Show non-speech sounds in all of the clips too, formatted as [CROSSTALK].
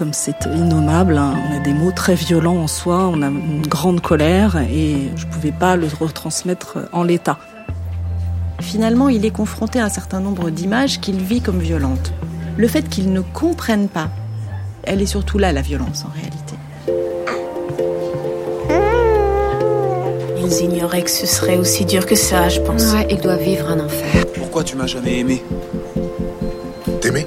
Comme c'est innommable, hein, on a des mots très violents en soi, on a une grande colère et je ne pouvais pas le retransmettre en l'état. Finalement, il est confronté à un certain nombre d'images qu'il vit comme violentes. Le fait qu'il ne comprenne pas, elle est surtout là la violence en réalité. Ils ignoraient que ce serait aussi dur que ça, je pense. Ouais, ils doivent vivre un enfer. Pourquoi tu m'as jamais aimé? T'aimer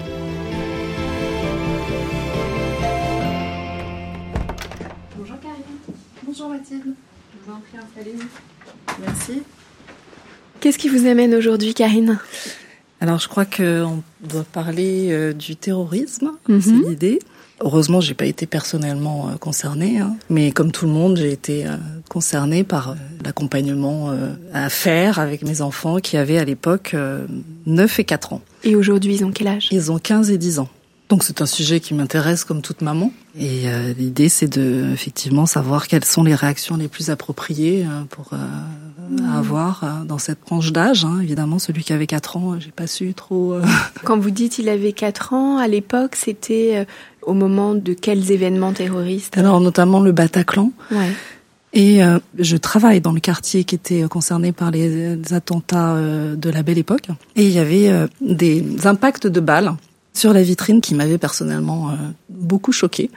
Qui vous amène aujourd'hui, Karine Alors je crois qu'on doit parler euh, du terrorisme, Mhm. c'est l'idée. Heureusement, j'ai pas été personnellement euh, concernée, hein. mais comme tout le monde, j'ai été euh, concernée par l'accompagnement à faire avec mes enfants qui avaient à l'époque euh, 9 et 4 ans. Et aujourd'hui, ils ont quel âge? Ils ont 15 et 10 ans. Donc c'est un sujet qui m'intéresse comme toute maman. Et euh, l'idée, c'est de effectivement savoir quelles sont les réactions les plus appropriées pour euh, avoir euh, dans cette tranche d'âge. hein. Évidemment, celui qui avait 4 ans, j'ai pas su trop. euh, [LAUGHS] Quand vous dites il avait 4 ans, à l'époque, c'était euh, au moment de quels événements terroristes? Alors notamment le Bataclan. Ouais. Et euh, je travaille dans le quartier qui était concerné par les, les attentats euh, de la belle époque. Et il y avait euh, des impacts de balles sur la vitrine qui m'avaient personnellement beaucoup choqué.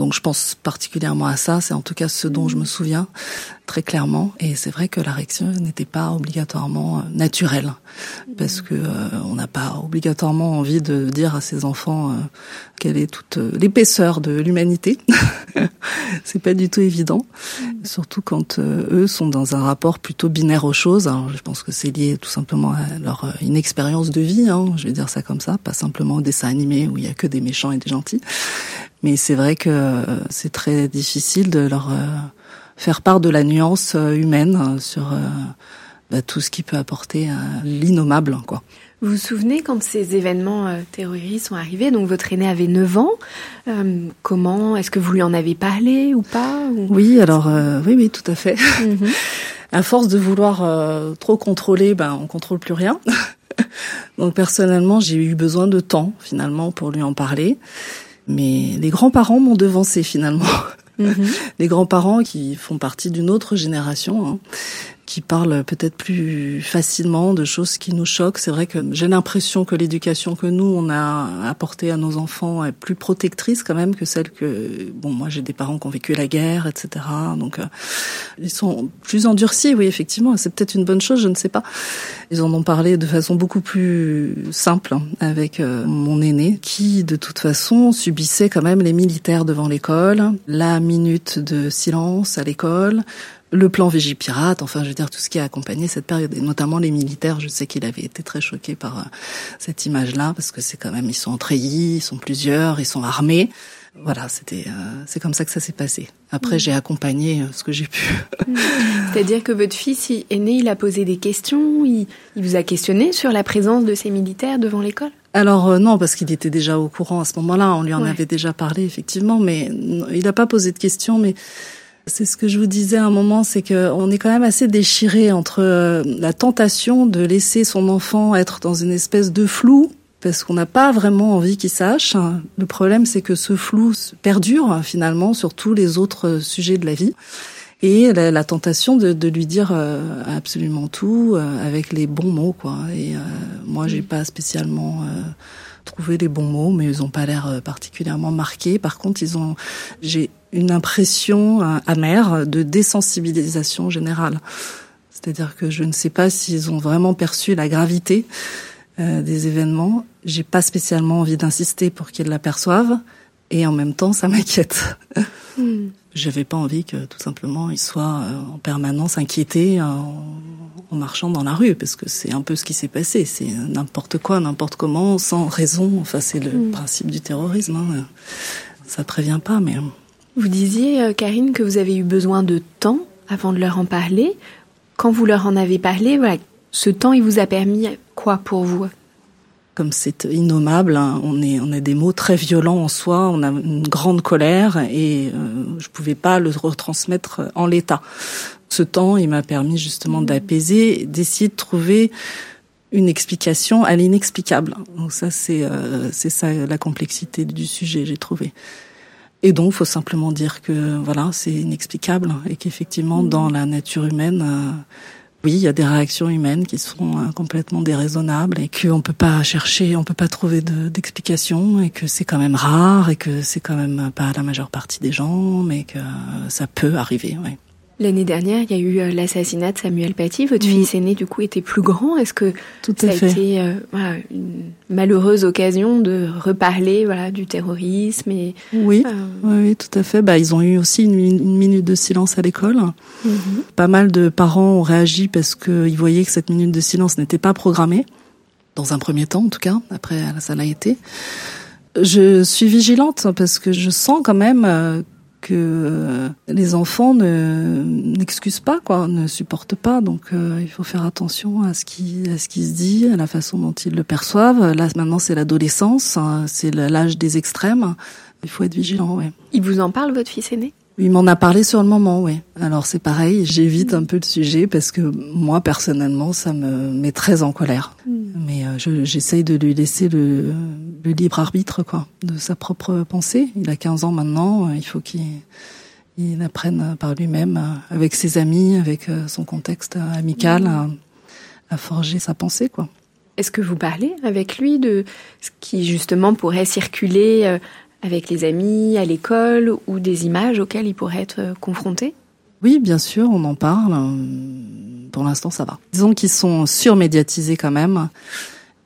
Donc je pense particulièrement à ça, c'est en tout cas ce dont je me souviens très clairement. Et c'est vrai que la réaction n'était pas obligatoirement euh, naturelle, parce que euh, on n'a pas obligatoirement envie de dire à ses enfants euh, quelle est toute euh, l'épaisseur de l'humanité. [LAUGHS] c'est pas du tout évident, surtout quand euh, eux sont dans un rapport plutôt binaire aux choses. Alors, je pense que c'est lié tout simplement à leur inexpérience de vie, hein, je vais dire ça comme ça, pas simplement au dessin animé où il y a que des méchants et des gentils. Mais c'est vrai que euh, c'est très difficile de leur euh, faire part de la nuance euh, humaine sur bah, tout ce qui peut apporter l'innommable, quoi. Vous vous souvenez quand ces événements euh, terroristes sont arrivés? Donc votre aîné avait 9 ans. Euh, comment? Est-ce que vous lui en avez parlé ou pas? Ou- Oui, alors euh, oui, oui, tout à fait. Mhm. [LAUGHS] À force de vouloir euh, trop contrôler, ben on contrôle plus rien. [LAUGHS] Donc personnellement, j'ai eu besoin de temps finalement pour lui en parler. Mais les grands-parents m'ont devancé finalement. Mhm. [LAUGHS] Les grands-parents qui font partie d'une autre génération, hein, qui parlent peut-être plus facilement de choses qui nous choquent. C'est vrai que j'ai l'impression que l'éducation que nous on a apportée à nos enfants est plus protectrice quand même que celle que bon moi j'ai des parents qui ont vécu la guerre, etc. Donc euh, ils sont plus endurcis, oui effectivement. C'est peut-être une bonne chose, je ne sais pas. Ils en ont parlé de façon beaucoup plus simple avec euh, mon aîné qui de toute façon subissait quand même les militaires devant l'école, la minute de silence à l'école, le plan Vigipirate, enfin je veux dire tout ce qui a accompagné cette période, et notamment les militaires, je sais qu'il avait été très choqué par euh, cette image-là, parce que c'est quand même, ils sont en treillis, ils sont plusieurs, ils sont armés. Voilà, c'était, euh, c'est comme ça que ça s'est passé. Après, j'ai accompagné euh, ce que j'ai pu. C'est-à-dire que votre fils il- aîné, il a posé des questions, il, il vous a questionné sur la présence de ces militaires devant l'école? Alors euh, non, parce qu'il était déjà au courant à ce moment-là, on lui en Ouais. avait déjà parlé effectivement, mais il n'a pas posé de questions. Mais c'est ce que je vous disais à un moment, c'est que on est quand même assez déchiré entre euh, la tentation de laisser son enfant être dans une espèce de flou, parce qu'on n'a pas vraiment envie qu'il sache. Le problème, c'est que ce flou perdure finalement sur tous les autres euh, sujets de la vie. Et la, la tentation de, de lui dire euh, absolument tout euh, avec les bons mots, quoi. Et euh, moi, j'ai pas spécialement euh, trouvé les bons mots, mais ils ont pas l'air euh, particulièrement marqués. Par contre, ils ont, j'ai une impression euh, amère de désensibilisation générale. C'est-à-dire que je ne sais pas s'ils ont vraiment perçu la gravité euh, des événements. J'ai pas spécialement envie d'insister pour qu'ils l'aperçoivent, et en même temps, ça m'inquiète. J'avais pas envie que tout simplement ils soient euh, en permanence inquiétés euh, en, en marchant dans la rue, parce que c'est un peu ce qui s'est passé. C'est n'importe quoi, n'importe comment, sans raison. Enfin, c'est le Mm. principe du terrorisme. Hein. Ça prévient pas, mais Vous disiez, euh, Karine, que vous avez eu besoin de temps avant de leur en parler. Quand vous leur en avez parlé, voilà, ce temps, il vous a permis quoi pour vous? Comme c'est innommable, hein, on est on a des mots très violents en soi, on a une grande colère et euh, je pouvais pas le retransmettre en l'état. Ce temps, il m'a permis justement d'apaiser, d'essayer de trouver une explication à l'inexplicable. Donc ça c'est euh, c'est ça la complexité du sujet, j'ai trouvé. Et donc, faut simplement dire que voilà, c'est inexplicable et qu'effectivement, dans la nature humaine, euh, oui, il y a des réactions humaines qui sont euh, complètement déraisonnables et qu'on peut pas chercher, on peut pas trouver de- d'explication et que c'est quand même rare et que c'est quand même pas la majeure partie des gens, mais que euh, ça peut arriver. L'année dernière, il y a eu euh, l'assassinat de Samuel Paty. Votre fils aîné, du coup, était plus grand. Est-ce que Tout ça a fait. été euh, voilà, une malheureuse occasion de reparler voilà, du terrorisme et Oui, euh, oui, oui, tout à fait. Bah, ils ont eu aussi une, mi- une minute de silence à l'école. mhm. Pas mal de parents ont réagi parce qu'ils voyaient que cette minute de silence n'était pas programmée, dans un premier temps en tout cas, après ça l'a été. Je suis vigilante parce que je sens quand même euh, que euh, les enfants ne n'excusent pas, quoi, ne supportent pas. Donc euh, il faut faire attention à ce qui à ce qui se dit, à la façon dont ils le perçoivent. Là maintenant c'est l'adolescence, hein, c'est l'âge des extrêmes. Il faut être vigilant, ouais. il vous en parle, votre fils aîné? Il m'en a parlé sur le moment, oui. Alors c'est pareil, j'évite un peu le sujet parce que moi personnellement, ça me met très en colère. Mais euh, je- j'essaye de lui laisser le, le libre arbitre, quoi, de sa propre pensée. Il a 15 ans maintenant, euh, il faut qu'il il apprenne par lui-même, euh, avec ses amis, avec son contexte amical, à, à forger sa pensée, quoi. Est-ce que vous parlez avec lui de ce qui justement pourrait circuler avec les amis, à l'école, ou des images auxquelles il pourrait être euh, confronté Oui, bien sûr, on en parle. Pour l'instant, ça va. Disons qu'ils sont surmédiatisés quand même.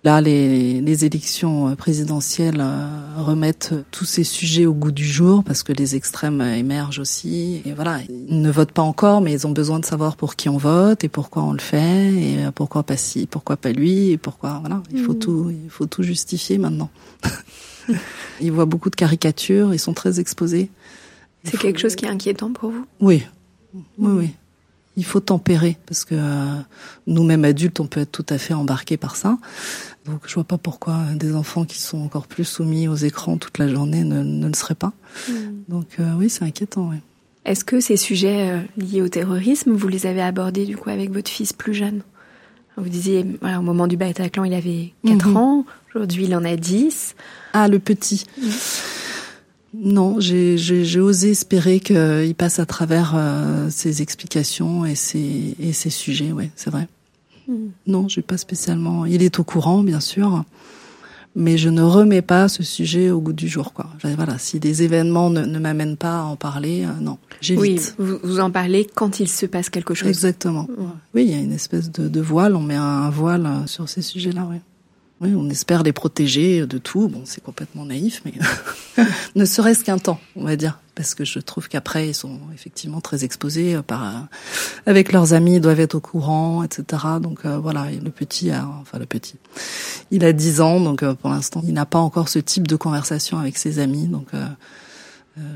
Là, les, les élections présidentielles euh, remettent tous ces sujets au goût du jour parce que les extrêmes émergent aussi. Et voilà, ils ne votent pas encore, mais ils ont besoin de savoir pour qui on vote et pourquoi on le fait et euh, pourquoi pas ci, pourquoi pas lui et pourquoi voilà. Il faut Mhm. tout, il faut tout justifier maintenant. [LAUGHS] ils voient beaucoup de caricatures, ils sont très exposés. C'est quelque chose qui est inquiétant pour vous? Oui, oui, oui. Il faut tempérer parce que euh, nous-mêmes adultes, on peut être tout à fait embarqués par ça. Donc, je vois pas pourquoi des enfants qui sont encore plus soumis aux écrans toute la journée ne, ne le seraient pas. Donc, euh, oui, c'est inquiétant. Oui. Est-ce que ces sujets euh, liés au terrorisme, vous les avez abordés du coup avec votre fils plus jeune? Vous disiez, voilà, au moment du Bataclan, il avait 4 Mhm. ans, aujourd'hui il en a 10. Ah, le petit. Non, j'ai osé espérer qu'il passe à travers euh, ses explications et ses, et ses sujets. Ouais, c'est vrai. Non, j'ai pas spécialement. Il est au courant, bien sûr, mais je ne remets pas ce sujet au goût du jour. Quoi. Voilà, si des événements ne, ne m'amènent pas à en parler, euh, non, Oui, vous, vous en parlez quand il se passe quelque chose. Exactement. Oui, il y a une espèce de, de voile. On met un, un voile euh, sur ces sujets-là. Oui. On espère les protéger de tout. Bon, c'est complètement naïf, mais [LAUGHS] ne serait-ce qu'un temps, on va dire, parce que je trouve qu'après ils sont effectivement très exposés euh, euh, avec leurs amis, ils doivent être au courant, etc. Donc euh, voilà, le petit, a, enfin le petit, il a 10 ans, donc pour l'instant, il n'a pas encore ce type de conversation avec ses amis, donc.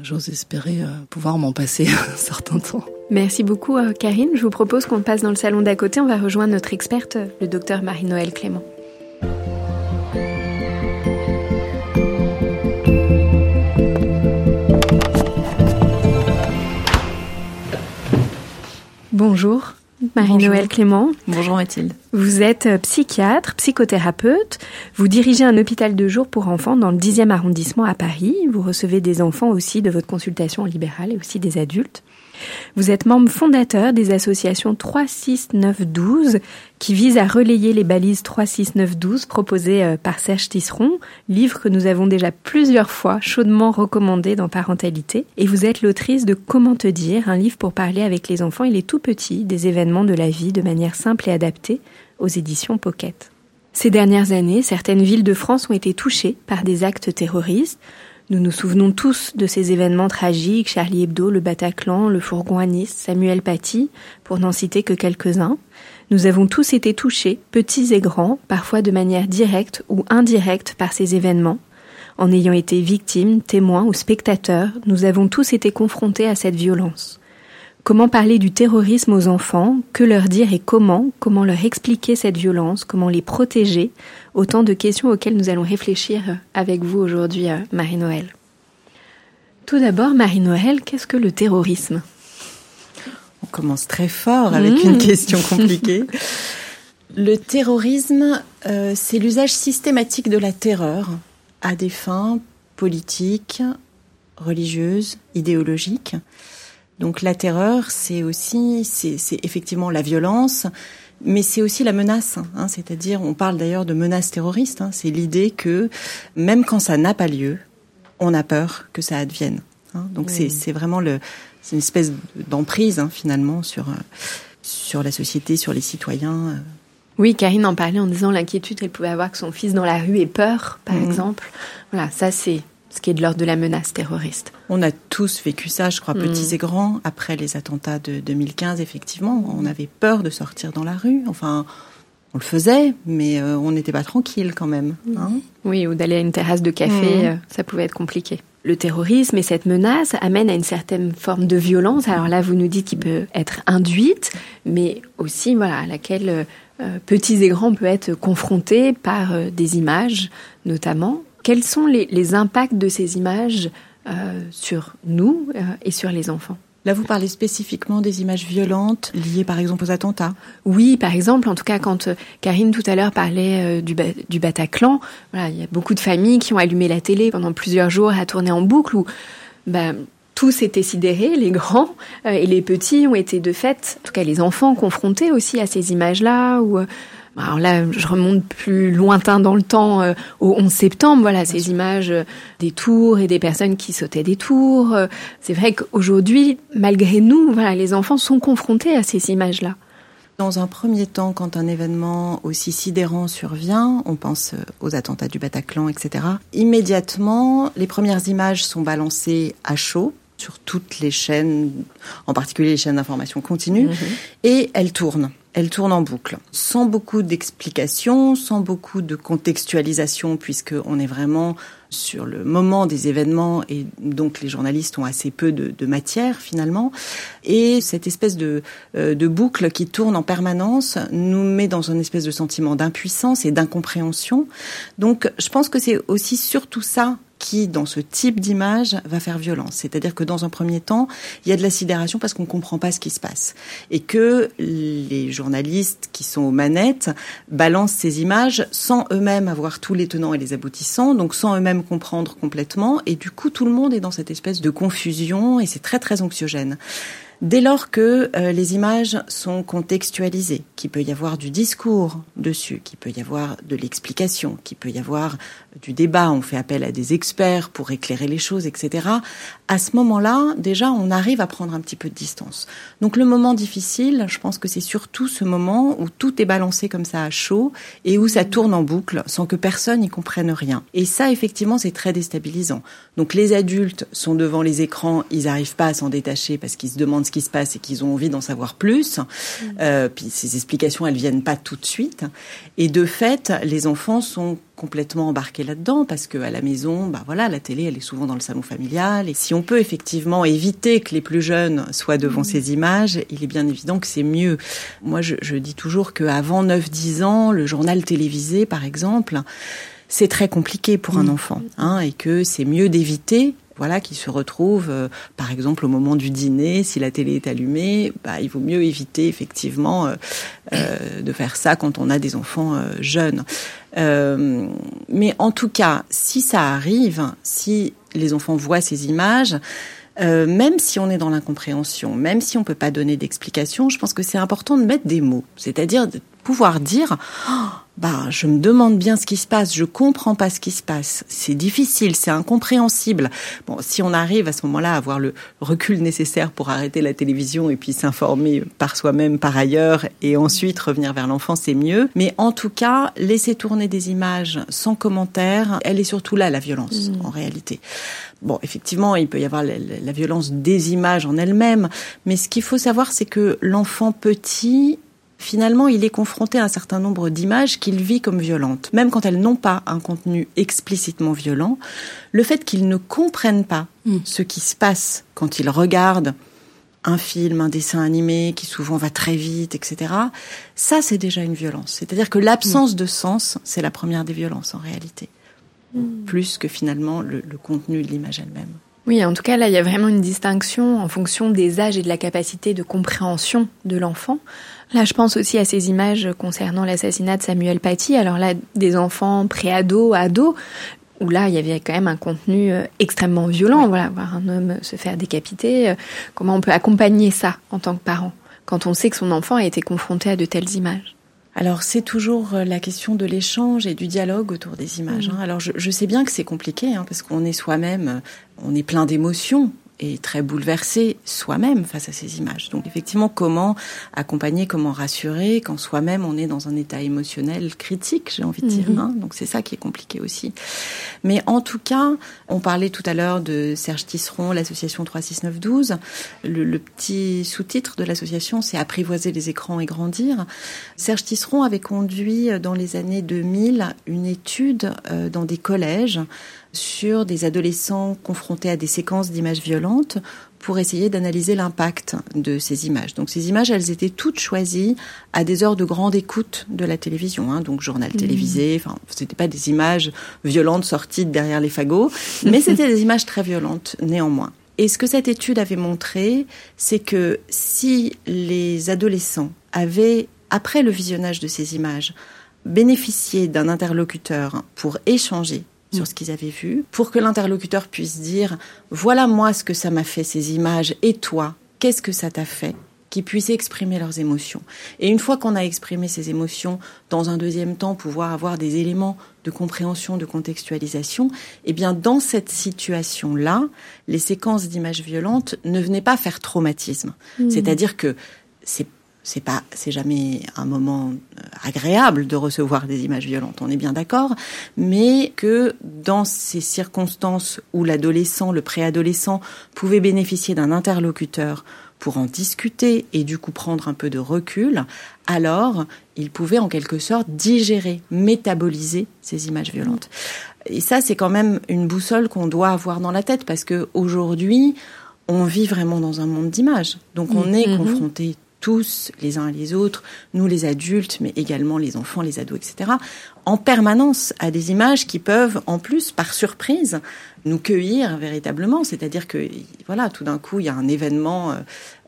J'ose espérer pouvoir m'en passer [LAUGHS] un certain temps. Merci beaucoup, Karine. Je vous propose qu'on passe dans le salon d'à côté. On va rejoindre notre experte, le docteur Marie-Noël Clément. Bonjour, Marie-Noël Clément. Bonjour Mathilde. Vous êtes euh, psychiatre, psychothérapeute. Vous dirigez un hôpital de jour pour enfants dans le 10e arrondissement à Paris. Vous recevez des enfants aussi de votre consultation libérale et aussi des adultes. Vous êtes membre fondateur des associations 36912 qui visent à relayer les balises 36912 proposées euh, par Serge Tisseron, livre que nous avons déjà plusieurs fois chaudement recommandé dans Parentalité. Et vous êtes l'autrice de Comment te dire, un livre pour parler avec les enfants et les tout petits des événements de la vie de manière simple et adaptée aux éditions Pocket. Ces dernières années, certaines villes de France ont été touchées par des actes terroristes. Nous nous souvenons tous de ces événements tragiques, Charlie Hebdo, le Bataclan, le fourgon à Nice, Samuel Paty, pour n'en citer que quelques-uns. Nous avons tous été touchés, petits et grands, parfois de manière directe ou indirecte par ces événements. En ayant été victimes, témoins ou spectateurs, nous avons tous été confrontés à cette violence. Comment parler du terrorisme aux enfants Que leur dire et comment Comment leur expliquer cette violence Comment les protéger Autant de questions auxquelles nous allons réfléchir avec vous aujourd'hui, euh, Marie-Noël. Tout d'abord, Marie-Noël, qu'est-ce que le terrorisme? On commence très fort avec Mmh. une question compliquée. [LAUGHS] Le terrorisme, euh, c'est l'usage systématique de la terreur à des fins politiques, religieuses, idéologiques. Donc la terreur, c'est aussi, c'est c'est effectivement la violence, mais c'est aussi la menace. hein. C'est-à-dire, on parle d'ailleurs de menace terroriste. hein. C'est l'idée que même quand ça n'a pas lieu, on a peur que ça advienne. hein. Donc c'est c'est vraiment le, c'est une espèce d'emprise hein, finalement sur euh, sur la société, sur les citoyens. euh. Oui, Karine en parlait en disant l'inquiétude qu'elle pouvait avoir que son fils dans la rue ait peur, par Mhm. exemple. Voilà, ça c'est ce qui est de l'ordre de la menace terroriste. On a tous vécu ça, je crois, Mm. petits et grands. Après les attentats de 2015, effectivement, on avait peur de sortir dans la rue. Enfin, on le faisait, mais euh, on n'était pas tranquille quand même. hein. Oui, ou d'aller à une terrasse de café, Mhm. euh, ça pouvait être compliqué. Le terrorisme et cette menace amènent à une certaine forme de violence. Alors là, vous nous dites qu'il peut être induite, mais aussi voilà, à laquelle euh, petits et grands peuvent être confrontés par euh, des images, notamment. Quels sont les, les impacts de ces images sur nous euh, et sur les enfants Là, vous parlez spécifiquement des images violentes liées, par exemple, aux attentats. Oui, par exemple, en tout cas, quand euh, Karine tout à l'heure parlait euh, du, du Bataclan, voilà, il y a beaucoup de familles qui ont allumé la télé pendant plusieurs jours à tourner en boucle où ben, tous étaient sidérés, [LAUGHS] les grands euh, et les petits ont été de fait, en tout cas les enfants, confrontés aussi à ces images-là. Ou alors là, je remonte plus lointain dans le temps, euh, au 11 septembre, voilà, ces images euh, des tours et des personnes qui sautaient des tours. Euh, C'est vrai qu'aujourd'hui, malgré nous, voilà, les enfants sont confrontés à ces images-là. Dans un premier temps, quand un événement aussi sidérant survient, on pense euh, aux attentats du Bataclan, etc. Immédiatement, les premières images sont balancées à chaud sur toutes les chaînes, en particulier les chaînes d'information continue, et elles tournent. Elles tournent en boucle, sans beaucoup d'explications, sans beaucoup de contextualisation, puisque on est vraiment sur le moment des événements et donc les journalistes ont assez peu de, de matière finalement. Et cette espèce de, euh, de boucle qui tourne en permanence nous met dans une espèce de sentiment d'impuissance et d'incompréhension. Donc je pense que c'est aussi surtout ça qui, dans ce type d'image, va faire violence. C'est-à-dire que dans un premier temps, il y a de la sidération parce qu'on ne comprend pas ce qui se passe. Et que les journalistes qui sont aux manettes balancent ces images sans eux-mêmes avoir tous les tenants et les aboutissants, donc sans eux-mêmes comprendre complètement. Et du coup, tout le monde est dans cette espèce de confusion et c'est très, très anxiogène. Dès lors que euh, les images sont contextualisées, qu'il peut y avoir du discours dessus, qu'il peut y avoir de l'explication, qu'il peut y avoir du débat, on fait appel à des experts pour éclairer les choses, etc. À ce moment-là, déjà, on arrive à prendre un petit peu de distance. Donc le moment difficile, je pense que c'est surtout ce moment où tout est balancé comme ça à chaud et où ça tourne en boucle sans que personne n'y comprenne rien. Et ça, effectivement, c'est très déstabilisant. Donc les adultes sont devant les écrans, ils n'arrivent pas à s'en détacher parce qu'ils se demandent ce qui se passe et qu'ils ont envie d'en savoir plus. Euh, puis ces explications, elles viennent pas tout de suite. Et de fait, les enfants sont complètement embarqués là-dedans parce que à la maison, bah voilà, la télé, elle est souvent dans le salon familial. Et si on peut effectivement éviter que les plus jeunes soient devant ces images, il est bien évident que c'est mieux. Moi, je, je dis toujours qu'avant 9-10 ans, le journal télévisé, par exemple, c'est très compliqué pour un enfant, hein, et que c'est mieux d'éviter voilà, qui se retrouvent, euh, par exemple, au moment du dîner, si la télé est allumée, bah, il vaut mieux éviter effectivement euh, euh, de faire ça quand on a des enfants jeunes. mais en tout cas, si ça arrive, si les enfants voient ces images, même si on est dans l'incompréhension, même si on peut pas donner d'explication, je pense que c'est important de mettre des mots, c'est-à-dire de pouvoir dire oh, bah, je me demande bien ce qui se passe, je comprends pas ce qui se passe. C'est difficile, c'est incompréhensible. Bon, si on arrive à ce moment-là à avoir le recul nécessaire pour arrêter la télévision et puis s'informer par soi-même par ailleurs et ensuite revenir vers l'enfant, c'est mieux. Mais en tout cas, laisser tourner des images sans commentaire, elle est surtout là, la violence, mmh. en réalité. Bon, effectivement, il peut y avoir la, la violence des images en elles-mêmes, mais ce qu'il faut savoir, c'est que l'enfant petit finalement, il est confronté à un certain nombre d'images qu'il vit comme violentes. Même quand elles n'ont pas un contenu explicitement violent, le fait qu'il ne comprenne pas mm. ce qui se passe quand il regarde un film, un dessin animé qui souvent va très vite, etc., ça, c'est déjà une violence. C'est-à-dire que l'absence mm. de sens, c'est la première des violences en réalité, mm. plus que finalement le, le contenu de l'image elle-même. Oui, en tout cas, là, il y a vraiment une distinction en fonction des âges et de la capacité de compréhension de l'enfant. Là, je pense aussi à ces images concernant l'assassinat de Samuel Paty. Alors là, des enfants pré-ados, ados, où là, il y avait quand même un contenu euh, extrêmement violent. Voilà, voir un homme se faire décapiter. Euh, comment on peut accompagner ça en tant que parent quand on sait que son enfant a été confronté à de telles images alors c'est toujours euh, la question de l'échange et du dialogue autour des images. Mmh. Hein. Alors je, sais bien que c'est compliqué hein, parce qu'on est soi-même, on est plein d'émotions est très bouleversé soi-même face à ces images. Donc effectivement, comment accompagner, comment rassurer quand soi-même on est dans un état émotionnel critique, j'ai envie de dire. Mhm. Hein. Donc c'est ça qui est compliqué aussi. Mais en tout cas, on parlait tout à l'heure de Serge Tisseron, l'association 36912. Le, le petit sous-titre de l'association, c'est apprivoiser les écrans et grandir. Serge Tisseron avait conduit dans les années 2000 une étude euh, dans des collèges sur des adolescents confrontés à des séquences d'images violentes pour essayer d'analyser l'impact de ces images. Donc ces images, elles étaient toutes choisies à des heures de grande écoute de la télévision, hein, donc journal mmh. télévisé. Enfin, c'était pas des images violentes sorties derrière les fagots, [LAUGHS] mais c'était des images très violentes néanmoins. Et ce que cette étude avait montré, c'est que si les adolescents avaient, après le visionnage de ces images, bénéficié d'un interlocuteur pour échanger sur ce qu'ils avaient vu, pour que l'interlocuteur puisse dire voilà moi ce que ça m'a fait ces images et toi qu'est-ce que ça t'a fait qu'ils puissent exprimer leurs émotions. Et une fois qu'on a exprimé ces émotions, dans un deuxième temps, pouvoir avoir des éléments de compréhension, de contextualisation, eh bien, dans cette situation-là, les séquences d'images violentes ne venaient pas faire traumatisme. Mmh. C'est-à-dire que c'est c'est pas, c'est jamais un moment euh, agréable de recevoir des images violentes, on est bien d'accord, mais que dans ces circonstances où l'adolescent, le préadolescent pouvait bénéficier d'un interlocuteur pour en discuter et du coup prendre un peu de recul, alors il pouvait en quelque sorte digérer, métaboliser ces images violentes. Et ça, c'est quand même une boussole qu'on doit avoir dans la tête parce que aujourd'hui, on vit vraiment dans un monde d'images. Donc on est mm-hmm. confronté tous, les uns et les autres, nous les adultes, mais également les enfants, les ados, etc., en permanence à des images qui peuvent, en plus, par surprise, nous cueillir véritablement. C'est-à-dire que, voilà, tout d'un coup, il y a un événement euh,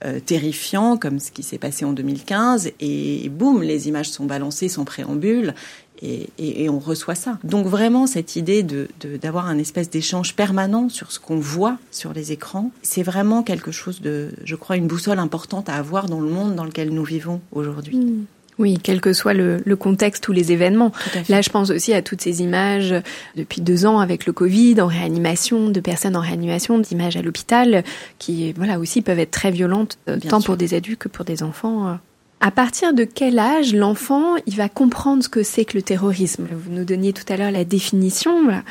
euh, terrifiant comme ce qui s'est passé en 2015, et boum, les images sont balancées sans préambule, et, on reçoit ça. Donc vraiment, cette idée de, d'avoir un espèce d'échange permanent sur ce qu'on voit sur les écrans, c'est vraiment quelque chose de, je crois, une boussole importante à avoir dans le monde dans lequel nous vivons aujourd'hui. Hmm. Oui, quel que soit le, contexte ou les événements. Là, je pense aussi à toutes ces images depuis deux ans avec le Covid, en réanimation, de personnes en réanimation, d'images à l'hôpital, qui, voilà, aussi peuvent être très violentes, euh, tant pour des adultes que pour des enfants. Euh. À partir de quel âge l'enfant il va comprendre ce que c'est que le terrorisme? Vous nous donniez tout à l'heure la définition.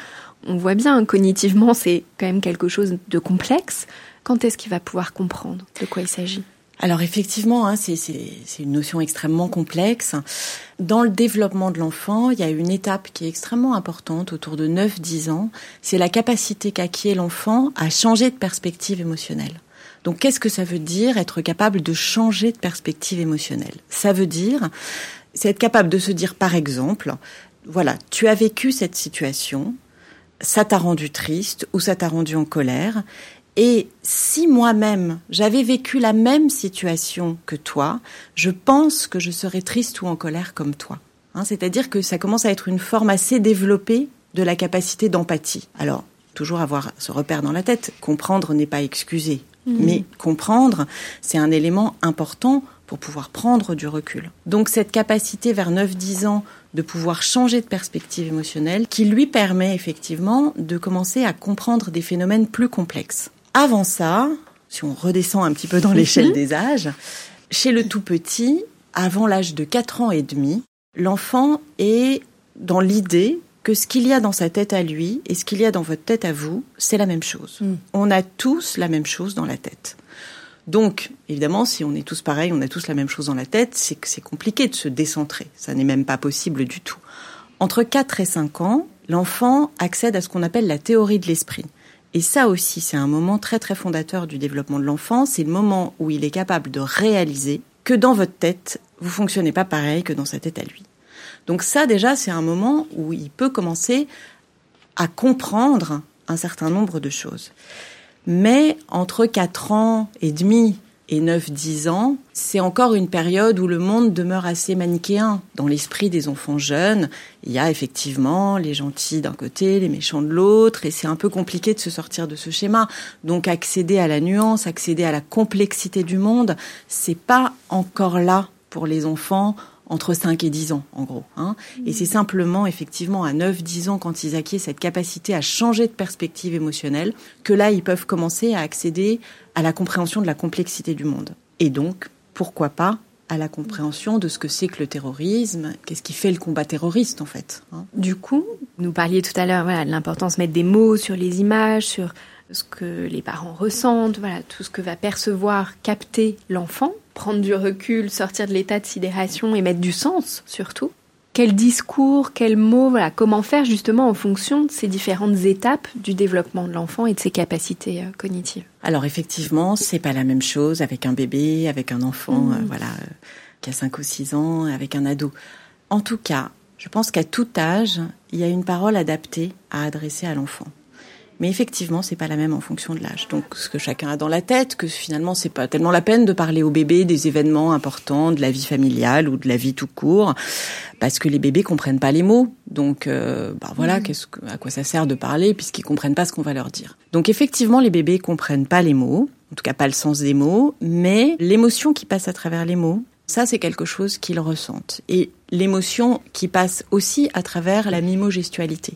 On voit bien cognitivement c'est quand même quelque chose de complexe. Quand est-ce qu'il va pouvoir comprendre de quoi il s'agit? Alors effectivement, hein, c'est une notion extrêmement complexe. Dans le développement de l'enfant, il y a une étape qui est extrêmement importante autour de 9-10 ans. C'est la capacité qu'acquiert l'enfant à changer de perspective émotionnelle. Donc qu'est-ce que ça veut dire être capable de changer de perspective émotionnelle? Ça veut dire, c'est être capable de se dire par exemple, voilà, tu as vécu cette situation, ça t'a rendu triste ou ça t'a rendu en colère. Et si moi-même j'avais vécu la même situation que toi, je pense que je serais triste ou en colère comme toi. Hein, C'est-à-dire que ça commence à être une forme assez développée de la capacité d'empathie. Alors, toujours avoir ce repère dans la tête, comprendre n'est pas excuser, mmh. mais comprendre, c'est un élément important pour pouvoir prendre du recul. Donc cette capacité vers 9-10 ans de pouvoir changer de perspective émotionnelle qui lui permet effectivement de commencer à comprendre des phénomènes plus complexes. Avant ça, si on redescend un petit peu dans l'échelle mhm. des âges, chez le tout petit, avant l'âge de 4 ans et demi, l'enfant est dans l'idée que ce qu'il y a dans sa tête à lui et ce qu'il y a dans votre tête à vous, c'est la même chose. Mm. On a tous la même chose dans la tête. Donc, évidemment, si on est tous pareils, on a tous la même chose dans la tête, c'est que c'est compliqué de se décentrer. Ça n'est même pas possible du tout. Entre 4 et 5 ans, l'enfant accède à ce qu'on appelle la théorie de l'esprit. Et ça aussi, c'est un moment très très fondateur du développement de l'enfant. C'est le moment où il est capable de réaliser que dans votre tête, vous fonctionnez pas pareil que dans sa tête à lui. Donc ça, déjà, c'est un moment où il peut commencer à comprendre un certain nombre de choses. Mais entre 4 ans et demi et 9-10 ans, c'est encore une période où le monde demeure assez manichéen. Dans l'esprit des enfants jeunes, il y a effectivement les gentils d'un côté, les méchants de l'autre, et c'est un peu compliqué de se sortir de ce schéma. Donc accéder à la nuance, accéder à la complexité du monde, c'est pas encore là pour les enfants entre 5 et 10 ans, en gros. Hein. Et c'est simplement, effectivement, à 9-10 ans, quand ils acquièrent cette capacité à changer de perspective émotionnelle, que là, ils peuvent commencer à accéder à la compréhension de la complexité du monde. Et donc, pourquoi pas à la compréhension de ce que c'est que le terrorisme, qu'est-ce qui fait le combat terroriste en fait. Hein. Du coup, nous parliez tout à l'heure voilà, de l'importance de mettre des mots sur les images, sur ce que les parents ressentent, voilà, tout ce que va percevoir, capter l'enfant prendre du recul, sortir de l'état de sidération et mettre du sens surtout. Quel discours, quels mots, voilà, comment faire justement en fonction de ces différentes étapes du développement de l'enfant et de ses capacités euh, cognitives. Alors effectivement, c'est pas la même chose avec un bébé, avec un enfant, mmh. euh, voilà, euh, qui a 5 ou 6 ans, avec un ado. En tout cas, je pense qu'à tout âge, il y a une parole adaptée à adresser à l'enfant. Mais effectivement, c'est pas la même en fonction de l'âge. Donc, ce que chacun a dans la tête, que finalement, c'est pas tellement la peine de parler au bébé des événements importants de la vie familiale ou de la vie tout court, parce que les bébés comprennent pas les mots. Donc, euh, bah voilà, mmh. qu'est-ce que, à quoi ça sert de parler puisqu'ils comprennent pas ce qu'on va leur dire. Donc, effectivement, les bébés comprennent pas les mots, en tout cas pas le sens des mots, mais l'émotion qui passe à travers les mots, ça, c'est quelque chose qu'ils ressentent. Et l'émotion qui passe aussi à travers la mimogestualité.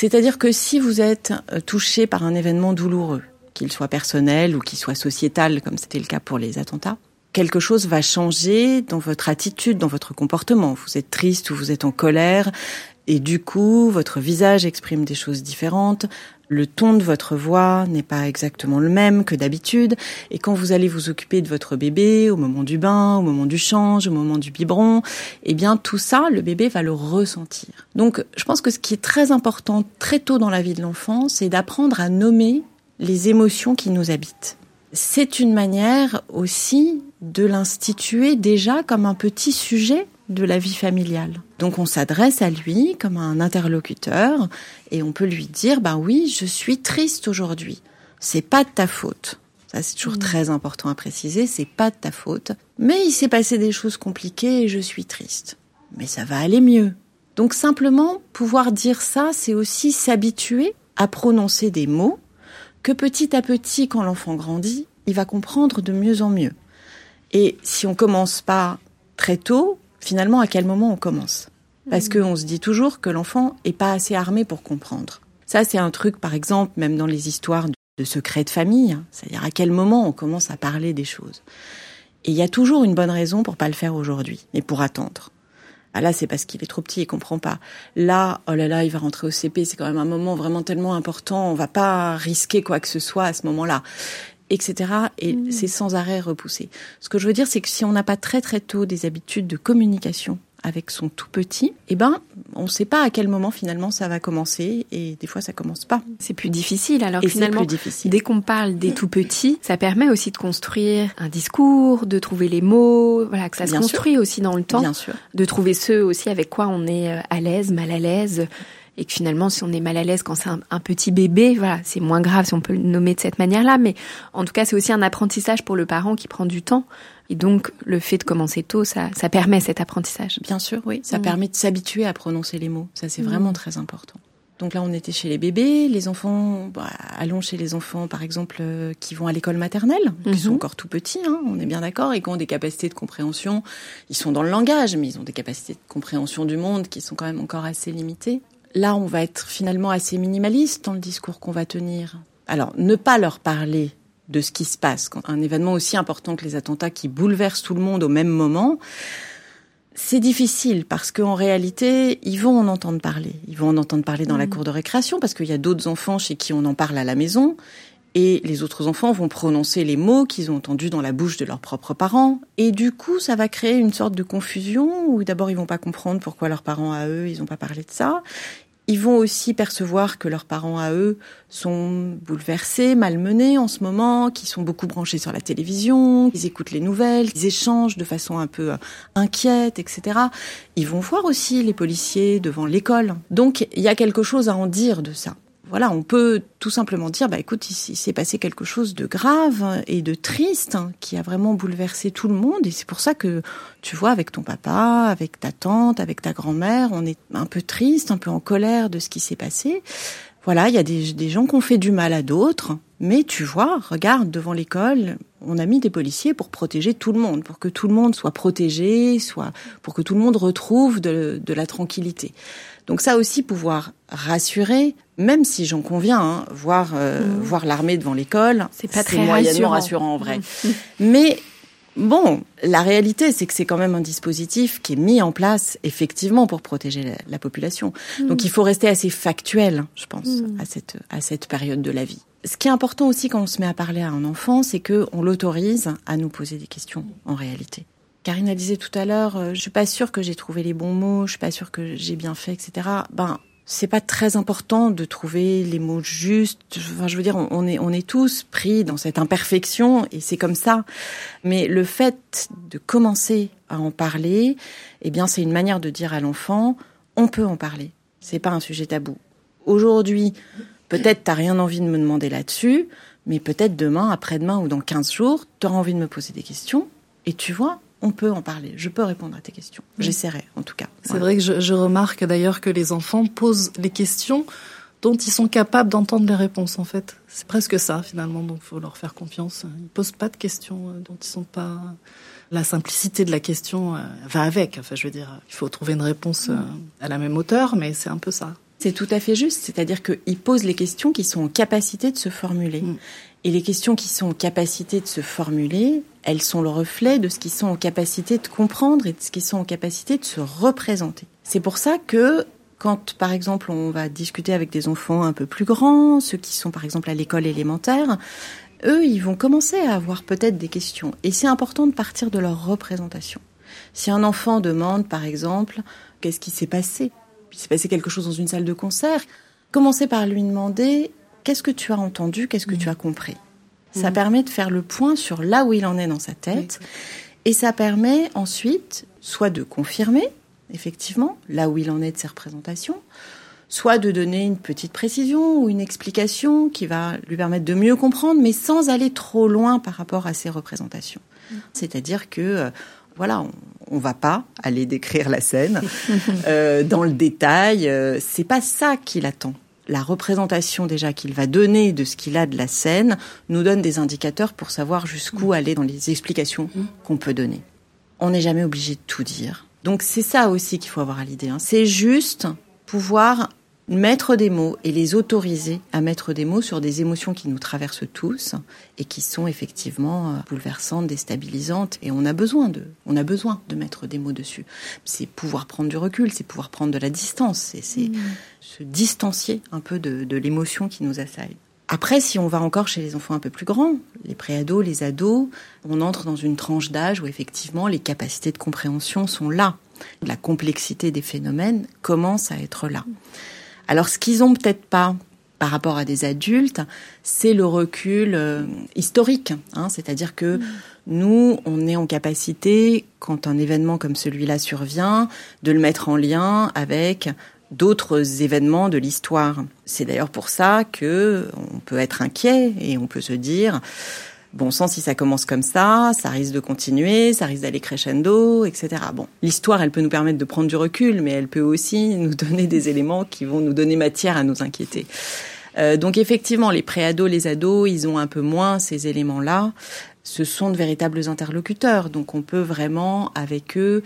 C'est-à-dire que si vous êtes euh, touché par un événement douloureux, qu'il soit personnel ou qu'il soit sociétal, comme c'était le cas pour les attentats, quelque chose va changer dans votre attitude, dans votre comportement. Vous êtes triste ou vous êtes en colère, et du coup, votre visage exprime des choses différentes, le ton de votre voix n'est pas exactement le même que d'habitude, et quand vous allez vous occuper de votre bébé au moment du bain, au moment du change, au moment du biberon, eh bien tout ça, le bébé va le ressentir. Donc je pense que ce qui est très important très tôt dans la vie de l'enfant, c'est d'apprendre à nommer les émotions qui nous habitent. C'est une manière aussi de l'instituer déjà comme un petit sujet de la vie familiale. Donc on s'adresse à lui comme à un interlocuteur et on peut lui dire bah oui, je suis triste aujourd'hui. C'est pas de ta faute. Ça c'est toujours mmh. très important à préciser, c'est pas de ta faute, mais il s'est passé des choses compliquées et je suis triste. Mais ça va aller mieux. Donc simplement pouvoir dire ça, c'est aussi s'habituer à prononcer des mots que petit à petit quand l'enfant grandit, il va comprendre de mieux en mieux. Et si on commence pas très tôt, finalement, à quel moment on commence? Parce mmh. qu'on se dit toujours que l'enfant est pas assez armé pour comprendre. Ça, c'est un truc, par exemple, même dans les histoires de secrets de famille, hein. c'est-à-dire à quel moment on commence à parler des choses. Et il y a toujours une bonne raison pour pas le faire aujourd'hui, et pour attendre. Ah là, c'est parce qu'il est trop petit, il comprend pas. Là, oh là là, il va rentrer au CP, c'est quand même un moment vraiment tellement important, on va pas risquer quoi que ce soit à ce moment-là etc. Et mmh. c'est sans arrêt repoussé. Ce que je veux dire, c'est que si on n'a pas très très tôt des habitudes de communication avec son tout petit, eh ben, on ne sait pas à quel moment finalement ça va commencer et des fois ça commence pas. C'est plus difficile. Alors finalement, difficile. dès qu'on parle des tout petits, ça permet aussi de construire un discours, de trouver les mots, voilà, que ça se construit aussi dans le temps. Bien sûr. De trouver ceux aussi avec quoi on est euh, à l'aise, mal à l'aise et que finalement, si on est mal à l'aise quand c'est un, petit bébé, voilà, c'est moins grave si on peut le nommer de cette manière-là. Mais en tout cas, c'est aussi un apprentissage pour le parent qui prend du temps. Et donc, le fait de commencer tôt, ça, ça permet cet apprentissage. Bien sûr, oui. Ça mm. permet de s'habituer à prononcer les mots. Ça, c'est mm. vraiment très important. Donc là, on était chez les bébés, les enfants, bah, allons chez les enfants, par exemple, euh, qui vont à l'école maternelle, qui sont mhm. encore tout petits, hein, on est bien d'accord, et qui ont des capacités de compréhension. Ils sont dans le langage, mais ils ont des capacités de compréhension du monde qui sont quand même encore assez limitées. Là, on va être finalement assez minimaliste dans le discours qu'on va tenir. Alors, ne pas leur parler de ce qui se passe quand un événement aussi important que les attentats qui bouleversent tout le monde au même moment, c'est difficile parce qu'en réalité, ils vont en entendre parler. Ils vont en entendre parler dans la mm. cour de récréation parce qu'il y a d'autres enfants chez qui on en parle à la maison. Et les autres enfants vont prononcer les mots qu'ils ont entendus dans la bouche de leurs propres parents. Et du coup, ça va créer une sorte de confusion où d'abord ils vont pas comprendre pourquoi leurs parents à eux, ils n'ont pas parlé de ça. Ils vont aussi percevoir que leurs parents à eux sont bouleversés, malmenés en ce moment, qui sont beaucoup branchés sur la télévision, ils écoutent les nouvelles, ils échangent de façon un peu euh, inquiète, etc. Ils vont voir aussi les policiers devant l'école. Donc il y a quelque chose à en dire de ça voilà, on peut tout simplement dire, bah écoute, il, s'est passé quelque chose de grave et de triste hein, qui a vraiment bouleversé tout le monde. Et c'est pour ça que, tu vois, avec ton papa, avec ta tante, avec ta grand-mère, on est un peu triste, un peu en colère de ce qui s'est passé. Voilà, il y a des, gens qui ont fait du mal à d'autres. Mais tu vois, regarde, devant l'école, on a mis des policiers pour protéger tout le monde, pour que tout le monde soit protégé, soit pour que tout le monde retrouve de la tranquillité. Donc ça aussi, pouvoir rassurer, même si j'en conviens, hein, voir euh, mmh. voir l'armée devant l'école, c'est pas très moyennement rassurant. en vrai. Mmh. [LAUGHS] Mais bon, la réalité, c'est que c'est quand même un dispositif qui est mis en place effectivement pour protéger la, population. Mmh. Donc il faut rester assez factuel, je pense, à cette à cette période de la vie. Ce qui est important aussi quand on se met à parler à un enfant, c'est que on l'autorise à nous poser des questions en réalité. Karine a disait tout à l'heure, euh, je suis pas sûre que j'ai trouvé les bons mots, je suis pas sûre que j'ai bien fait, etc. Ben, c'est pas très important de trouver les mots justes. Enfin, je veux dire, on est, on est tous pris dans cette imperfection et c'est comme ça. Mais le fait de commencer à en parler, eh bien, c'est une manière de dire à l'enfant, on peut en parler. C'est pas un sujet tabou. Aujourd'hui, peut-être t'as rien envie de me demander là-dessus, mais peut-être demain, après-demain ou dans 15 jours, tu auras envie de me poser des questions. Et tu vois, on peut en parler. Je peux répondre à tes questions. J'essaierai, en tout cas. C'est vrai que je, remarque d'ailleurs que les enfants posent les questions dont ils sont capables d'entendre les réponses, en fait. C'est presque ça, finalement, donc faut leur faire confiance. Ils posent pas de questions euh, dont ils sont pas... La simplicité de la question euh, va avec. Enfin, je veux dire, il faut trouver une réponse euh, à la même hauteur, mais c'est un peu ça. C'est tout à fait juste, c'est-à-dire qu'ils posent les questions qui sont en capacité de se formuler. Mm. Et les questions qui sont en capacité de se formuler, elles sont le reflet de ce qu'ils sont en capacité de comprendre et de ce qu'ils sont en capacité de se représenter. C'est pour ça que quand, par exemple, on va discuter avec des enfants un peu plus grands, ceux qui sont, par exemple, à l'école élémentaire, eux, ils vont commencer à avoir peut-être des questions. Et c'est important de partir de leur représentation. Si un enfant demande, par exemple, qu'est-ce qui s'est passé? Il s'est passé quelque chose dans une salle de concert. Commencez par lui demander, qu'est-ce que tu as entendu, qu'est-ce que tu as compris? Ça mhm. permet de faire le point sur là où il en est dans sa tête. Et ça permet ensuite soit de confirmer, effectivement, là où il en est de ses représentations, soit de donner une petite précision ou une explication qui va lui permettre de mieux comprendre, mais sans aller trop loin par rapport à ses représentations. Mhm. C'est-à-dire que, euh, voilà, on, ne va pas aller décrire la scène [LAUGHS] euh, dans le détail. Euh, c'est pas ça qu'il attend la représentation déjà qu'il va donner de ce qu'il a de la scène nous donne des indicateurs pour savoir jusqu'où mm. aller dans les explications mm. qu'on peut donner. On n'est jamais obligé de tout dire. Donc c'est ça aussi qu'il faut avoir à l'idée. Hein. C'est juste pouvoir mettre des mots et les autoriser à mettre des mots sur des émotions qui nous traversent tous et qui sont effectivement euh, bouleversantes, déstabilisantes et on a besoin de on a besoin de mettre des mots dessus. C'est pouvoir prendre du recul, c'est pouvoir prendre de la distance, c'est mmh. se distancier un peu de, de l'émotion qui nous assaille. Après, si on va encore chez les enfants un peu plus grands, les préados, les ados, on entre dans une tranche d'âge où effectivement les capacités de compréhension sont là. La complexité des phénomènes commence à être là. Alors ce qu'ils ont peut-être pas par rapport à des adultes, c'est le recul euh, historique. Hein, C'est-à-dire que nous, on est en capacité, quand un événement comme celui-là survient, de le mettre en lien avec d'autres événements de l'histoire. C'est d'ailleurs pour ça que on peut être inquiet et on peut se dire bon sang si ça commence comme ça, ça risque de continuer, ça risque d'aller crescendo, etc. Bon, l'histoire elle peut nous permettre de prendre du recul, mais elle peut aussi [LAUGHS] nous donner des éléments qui vont nous donner matière à nous inquiéter. Euh, donc effectivement, les préados, les ados, ils ont un peu moins ces éléments-là. Ce sont de véritables interlocuteurs, donc on peut vraiment avec eux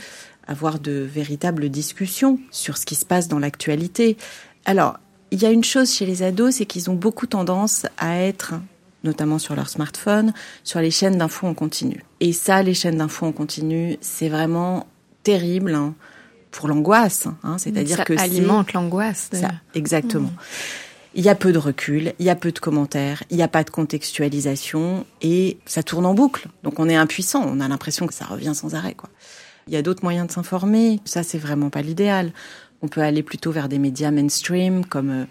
avoir de véritables discussions sur ce qui se passe dans l'actualité. Alors, il y a une chose chez les ados, c'est qu'ils ont beaucoup tendance à être notamment sur leur smartphone, sur les chaînes d'infos en continu. Et ça, les chaînes d'infos en continu, c'est vraiment terrible hein, pour l'angoisse. Hein, C'est-à-dire que ça alimente l'angoisse. Exactement. Mmh. Il y a peu de recul, il y a peu de commentaires, il n'y a pas de contextualisation et ça tourne en boucle. Donc on est impuissant, on a l'impression que ça revient sans arrêt. Quoi. Il y a d'autres moyens de s'informer, ça c'est vraiment pas l'idéal. On peut aller plutôt vers des médias mainstream comme euh,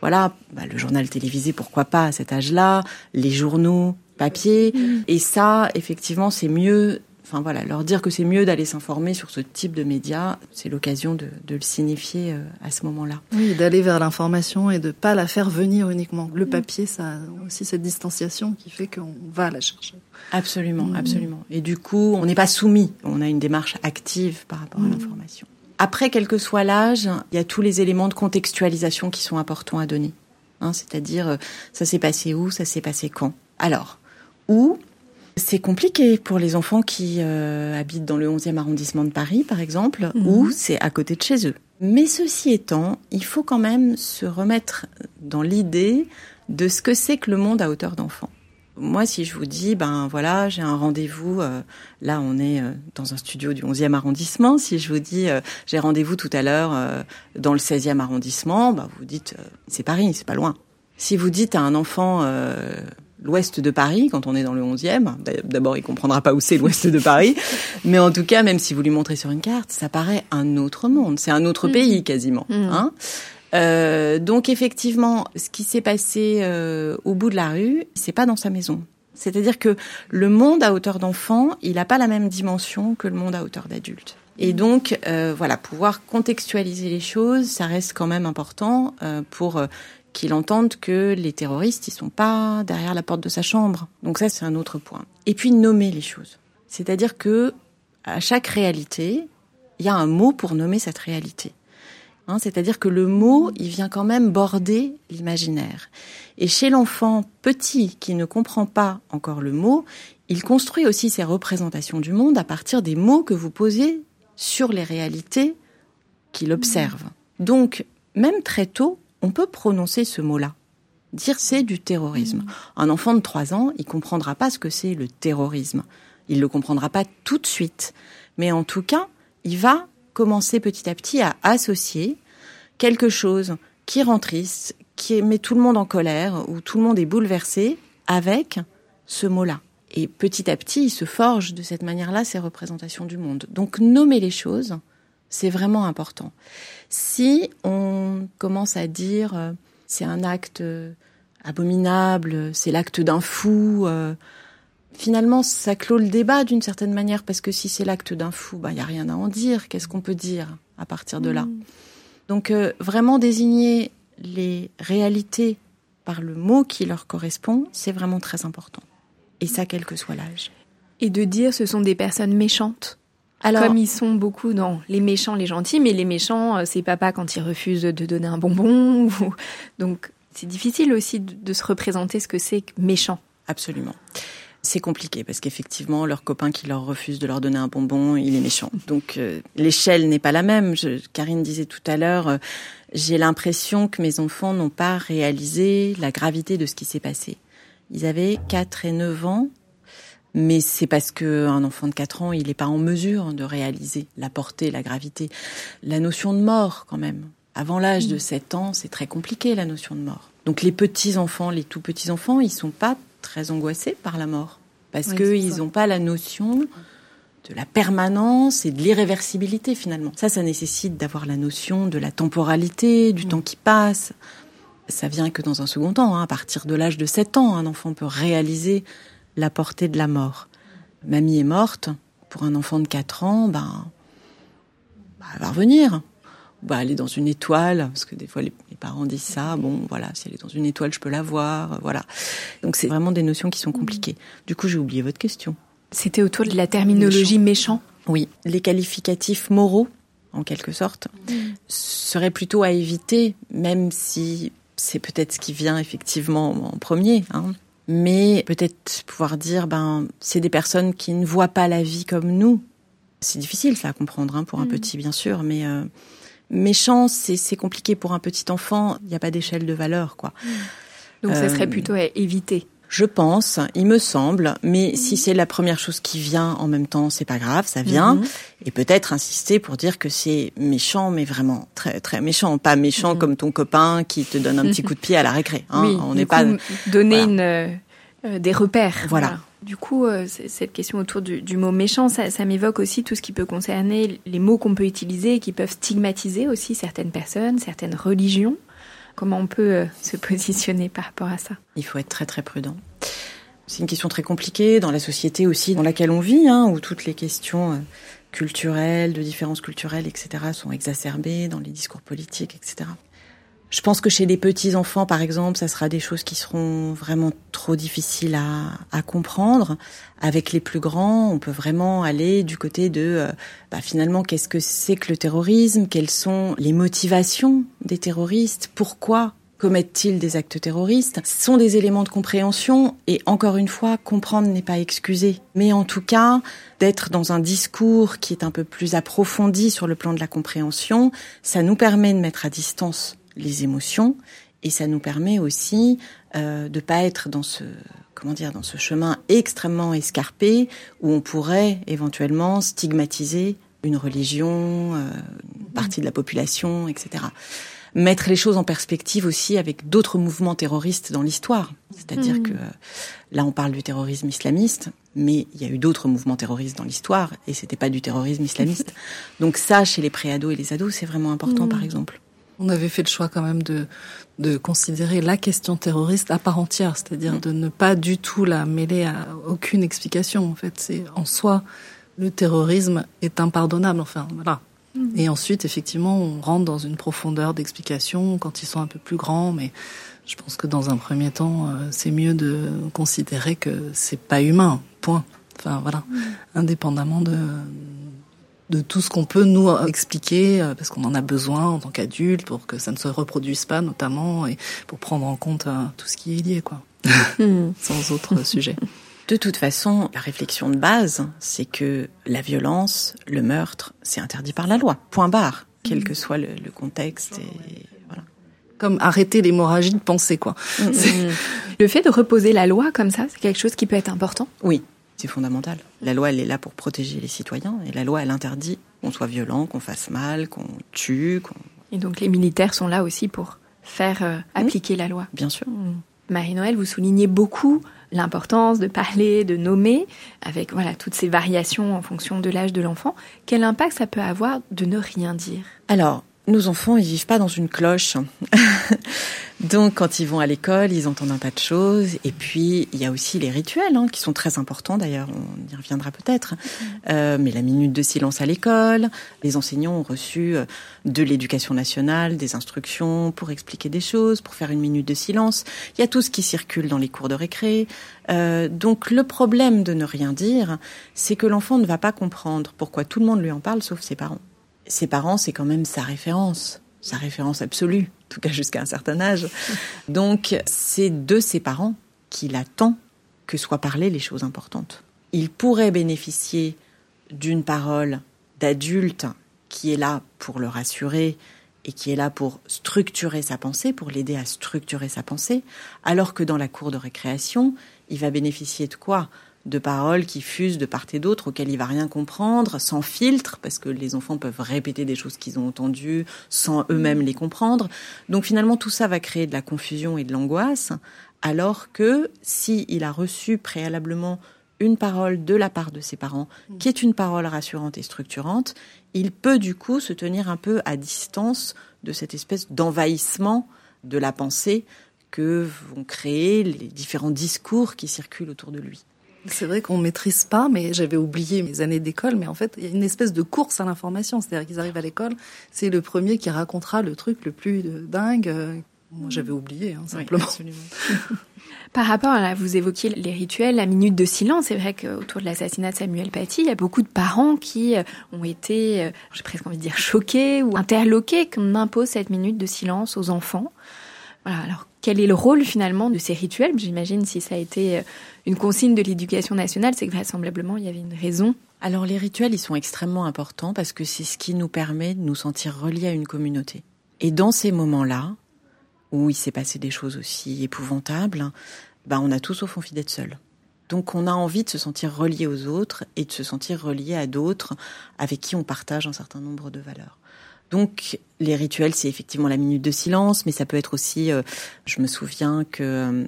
voilà, bah, le journal télévisé, pourquoi pas à cet âge-là, les journaux papier. Mm. Et ça, effectivement, c'est mieux. Enfin voilà, leur dire que c'est mieux d'aller s'informer sur ce type de médias, c'est l'occasion de, le signifier euh, à ce moment-là. Oui, d'aller vers l'information et de pas la faire venir uniquement. Le mm. papier, ça a aussi cette distanciation qui fait qu'on va la chercher. Absolument, mm. absolument. Et du coup, on n'est pas soumis. On a une démarche active par rapport à l'information. Après, quel que soit l'âge, il y a tous les éléments de contextualisation qui sont importants à donner. Hein, C'est-à-dire, euh, ça s'est passé où, ça s'est passé quand? Alors, où c'est compliqué pour les enfants qui euh, habitent dans le 11e arrondissement de Paris, par exemple, mhm. où c'est à côté de chez eux. Mais ceci étant, il faut quand même se remettre dans l'idée de ce que c'est que le monde à hauteur d'enfant. Moi, si je vous dis, ben voilà, j'ai un rendez-vous, euh, là on est euh, dans un studio du 11e arrondissement, si je vous dis, euh, j'ai rendez-vous tout à l'heure dans le 16e arrondissement, ben, vous dites, c'est Paris, c'est pas loin. Si vous dites à un enfant l'ouest de Paris, quand on est dans le 11e, d'abord il comprendra pas où c'est l'ouest de Paris, [LAUGHS] mais en tout cas, même si vous lui montrez sur une carte, ça paraît un autre monde, c'est un autre mmh. pays quasiment. Mmh. Hein euh, donc effectivement, ce qui s'est passé euh, au bout de la rue, c'est pas dans sa maison. C'est-à-dire que le monde à hauteur d'enfant, il n'a pas la même dimension que le monde à hauteur d'adulte. Et donc, euh, voilà, pouvoir contextualiser les choses, ça reste quand même important euh, pour euh, qu'il entende que les terroristes, ils sont pas derrière la porte de sa chambre. Donc ça, c'est un autre point. Et puis nommer les choses. C'est-à-dire que à chaque réalité, il y a un mot pour nommer cette réalité. Hein, c'est-à-dire que le mot, il vient quand même border l'imaginaire. Et chez l'enfant petit qui ne comprend pas encore le mot, il construit aussi ses représentations du monde à partir des mots que vous posez sur les réalités qu'il observe. Donc, même très tôt, on peut prononcer ce mot-là. Dire c'est du terrorisme. Un enfant de 3 ans, il comprendra pas ce que c'est le terrorisme. Il le comprendra pas tout de suite. Mais en tout cas, il va commencer petit à petit à associer quelque chose qui rend triste, qui met tout le monde en colère, où tout le monde est bouleversé, avec ce mot-là. Et petit à petit, il se forge de cette manière-là ses représentations du monde. Donc nommer les choses, c'est vraiment important. Si on commence à dire euh, c'est un acte euh, abominable, c'est l'acte d'un fou, euh, finalement, ça clôt le débat d'une certaine manière, parce que si c'est l'acte d'un fou, il bah, n'y a rien à en dire. Qu'est-ce qu'on peut dire à partir de là mm. Donc, euh, vraiment désigner les réalités par le mot qui leur correspond, c'est vraiment très important. Et ça, quel que soit l'âge. Et de dire ce sont des personnes méchantes alors, Comme ils sont beaucoup dans les méchants, les gentils, mais les méchants, euh, c'est papa quand il refuse de donner un bonbon. [LAUGHS] Donc, c'est difficile aussi de se représenter ce que c'est méchant. Absolument c'est compliqué parce qu'effectivement, leur copain qui leur refuse de leur donner un bonbon, il est méchant. [LAUGHS] Donc euh, l'échelle n'est pas la même. Je, Karine disait tout à l'heure, euh, j'ai l'impression que mes enfants n'ont pas réalisé la gravité de ce qui s'est passé. Ils avaient 4 et 9 ans, mais c'est parce qu'un enfant de 4 ans, il n'est pas en mesure de réaliser la portée, la gravité. La notion de mort, quand même. Avant l'âge de 7 ans, c'est très compliqué, la notion de mort. Donc les petits-enfants, les tout petits-enfants, ils sont pas très angoissés par la mort parce qu'ils n'ont pas la notion de la permanence et de l'irréversibilité finalement. Ça, ça nécessite d'avoir la notion de la temporalité, du mm. temps qui passe. Ça vient que dans un second temps. Hein. À partir de l'âge de 7 ans, un enfant peut réaliser la portée de la mort. Mamie est morte. Pour un enfant de 4 ans, ben, ben, elle va revenir. Bah, elle est dans une étoile, parce que des fois les, parents disent ça, bon voilà, si elle est dans une étoile, je peux la voir, voilà. Donc c'est vraiment des notions qui sont compliquées. Du coup, j'ai oublié votre question. C'était autour de la terminologie méchant. Oui, les qualificatifs moraux, en quelque sorte, seraient plutôt à éviter, même si c'est peut-être ce qui vient effectivement en premier. Hein. Mais peut-être pouvoir dire, ben, c'est des personnes qui ne voient pas la vie comme nous. C'est difficile ça à comprendre hein, pour un petit, bien sûr, mais euh, méchant, c'est compliqué pour un petit enfant. Il n'y a pas d'échelle de valeur, quoi. Donc ça serait euh, plutôt à éviter. Je pense, il me semble, mais si c'est la première chose qui vient en même temps, c'est pas grave, ça vient. Mhm. Et peut-être insister pour dire que c'est méchant, mais vraiment très très méchant, pas méchant mhm. comme ton copain qui te donne un petit [LAUGHS] coup de pied à la récré. Hein. Oui, on n'est pas donner une, euh, des repères. Voilà. Du coup, euh, cette question autour du, mot méchant, ça, m'évoque aussi tout ce qui peut concerner les mots qu'on peut utiliser et qui peuvent stigmatiser aussi certaines personnes, certaines religions. Comment on peut euh, se [LAUGHS] positionner par rapport à ça? Il faut être très très prudent. C'est une question très compliquée dans la société aussi dans laquelle on vit, hein, où toutes les questions euh, culturelles, de différences culturelles, etc., sont exacerbées dans les discours politiques, etc. Je pense que chez les petits enfants, par exemple, ça sera des choses qui seront vraiment trop difficiles à, à comprendre. Avec les plus grands, on peut vraiment aller du côté de, euh, bah, finalement, qu'est-ce que c'est que le terrorisme? Quelles sont les motivations des terroristes? Pourquoi commettent-ils des actes terroristes? Ce sont des éléments de compréhension et encore une fois, comprendre n'est pas excuser. Mais en tout cas, d'être dans un discours qui est un peu plus approfondi sur le plan de la compréhension, ça nous permet de mettre à distance les émotions et ça nous permet aussi euh, de pas être dans ce comment dire dans ce chemin extrêmement escarpé où on pourrait éventuellement stigmatiser une religion, euh, une partie de la population, etc. Mettre les choses en perspective aussi avec d'autres mouvements terroristes dans l'histoire. C'est-à-dire mmh. que là, on parle du terrorisme islamiste, mais il y a eu d'autres mouvements terroristes dans l'histoire et c'était pas du terrorisme islamiste. [LAUGHS] Donc ça, chez les préados et les ados, c'est vraiment important, mmh. par exemple. On avait fait le choix quand même de, de considérer la question terroriste à part entière, c'est-à-dire mm. de ne pas du tout la mêler à aucune explication. En fait, c'est en soi le terrorisme est impardonnable. Enfin, voilà. Mm. Et ensuite, effectivement, on rentre dans une profondeur d'explication quand ils sont un peu plus grands, mais je pense que dans un premier temps, euh, c'est mieux de considérer que c'est pas humain. Point. Enfin voilà, mm. indépendamment de de tout ce qu'on peut nous expliquer, euh, parce qu'on en a besoin en tant qu'adulte pour que ça ne se reproduise pas, notamment, et pour prendre en compte euh, tout ce qui est lié, quoi, [LAUGHS] hmm. [LAUGHS] sans autre sujet. De toute façon, la réflexion de base, c'est que la violence, le meurtre, c'est interdit par la loi. Point barre, quel que soit le, contexte. Et voilà. Comme arrêter l'hémorragie de pensée, quoi. Hmm, hmm, le fait de reposer la loi comme ça, c'est quelque chose qui peut être important? Oui, c'est fondamental. La loi, elle est là pour protéger les citoyens, et la loi, elle interdit qu'on soit violent, qu'on fasse mal, qu'on tue. Qu'on... Et donc les militaires sont là aussi pour faire euh, appliquer la loi. Bien sûr. Mmh. Marie-Noël, vous soulignez beaucoup l'importance de parler, de nommer, avec voilà toutes ces variations en fonction de l'âge de l'enfant. Quel impact ça peut avoir de ne rien dire? Alors, nos enfants, ils vivent pas dans une cloche. [LAUGHS] Donc, quand ils vont à l'école, ils entendent un tas de choses. Et puis, il y a aussi les rituels, hein, qui sont très importants. D'ailleurs, on y reviendra peut-être. Euh, mais la minute de silence à l'école, les enseignants ont reçu euh, de l'éducation nationale des instructions pour expliquer des choses, pour faire une minute de silence. Il y a tout ce qui circule dans les cours de récré. Euh, donc, le problème de ne rien dire, c'est que l'enfant ne va pas comprendre pourquoi tout le monde lui en parle, sauf ses parents ses parents, c'est quand même sa référence, sa référence absolue, en tout cas jusqu'à un certain âge. [LAUGHS] Donc, c'est de ses parents qu'il attend que soient parlées les choses importantes. Il pourrait bénéficier d'une parole d'adulte qui est là pour le rassurer et qui est là pour structurer sa pensée, pour l'aider à structurer sa pensée, alors que dans la cour de récréation, il va bénéficier de quoi? De paroles qui fusent de part et d'autre, auxquelles il va rien comprendre, sans filtre, parce que les enfants peuvent répéter des choses qu'ils ont entendues sans eux-mêmes les comprendre. Donc finalement, tout ça va créer de la confusion et de l'angoisse, alors que si il a reçu préalablement une parole de la part de ses parents, qui est une parole rassurante et structurante, il peut du coup se tenir un peu à distance de cette espèce d'envahissement de la pensée que vont créer les différents discours qui circulent autour de lui. C'est vrai qu'on maîtrise pas, mais j'avais oublié mes années d'école, mais en fait, il y a une espèce de course à l'information. C'est-à-dire qu'ils arrivent à l'école, c'est le premier qui racontera le truc le plus dingue. Moi, j'avais oublié, hein, simplement. [LAUGHS] Par rapport à, vous évoquiez les rituels, la minute de silence. C'est vrai qu'autour de l'assassinat de Samuel Paty, il y a beaucoup de parents qui euh, ont été, euh, j'ai presque envie de dire, choqués ou interloqués qu'on impose cette minute de silence aux enfants. Voilà. Alors, quel est le rôle finalement de ces rituels J'imagine si ça a été euh, une consigne de l'éducation nationale, c'est que vraisemblablement il y avait une raison. Alors les rituels, ils sont extrêmement importants parce que c'est ce qui nous permet de nous sentir reliés à une communauté. Et dans ces moments-là, où il s'est passé des choses aussi épouvantables, ben on a tous au fond envie d'être seuls. Donc on a envie de se sentir relié aux autres et de se sentir relié à d'autres avec qui on partage un certain nombre de valeurs. Donc les rituels, c'est effectivement la minute de silence, mais ça peut être aussi. Euh, je me souviens que euh,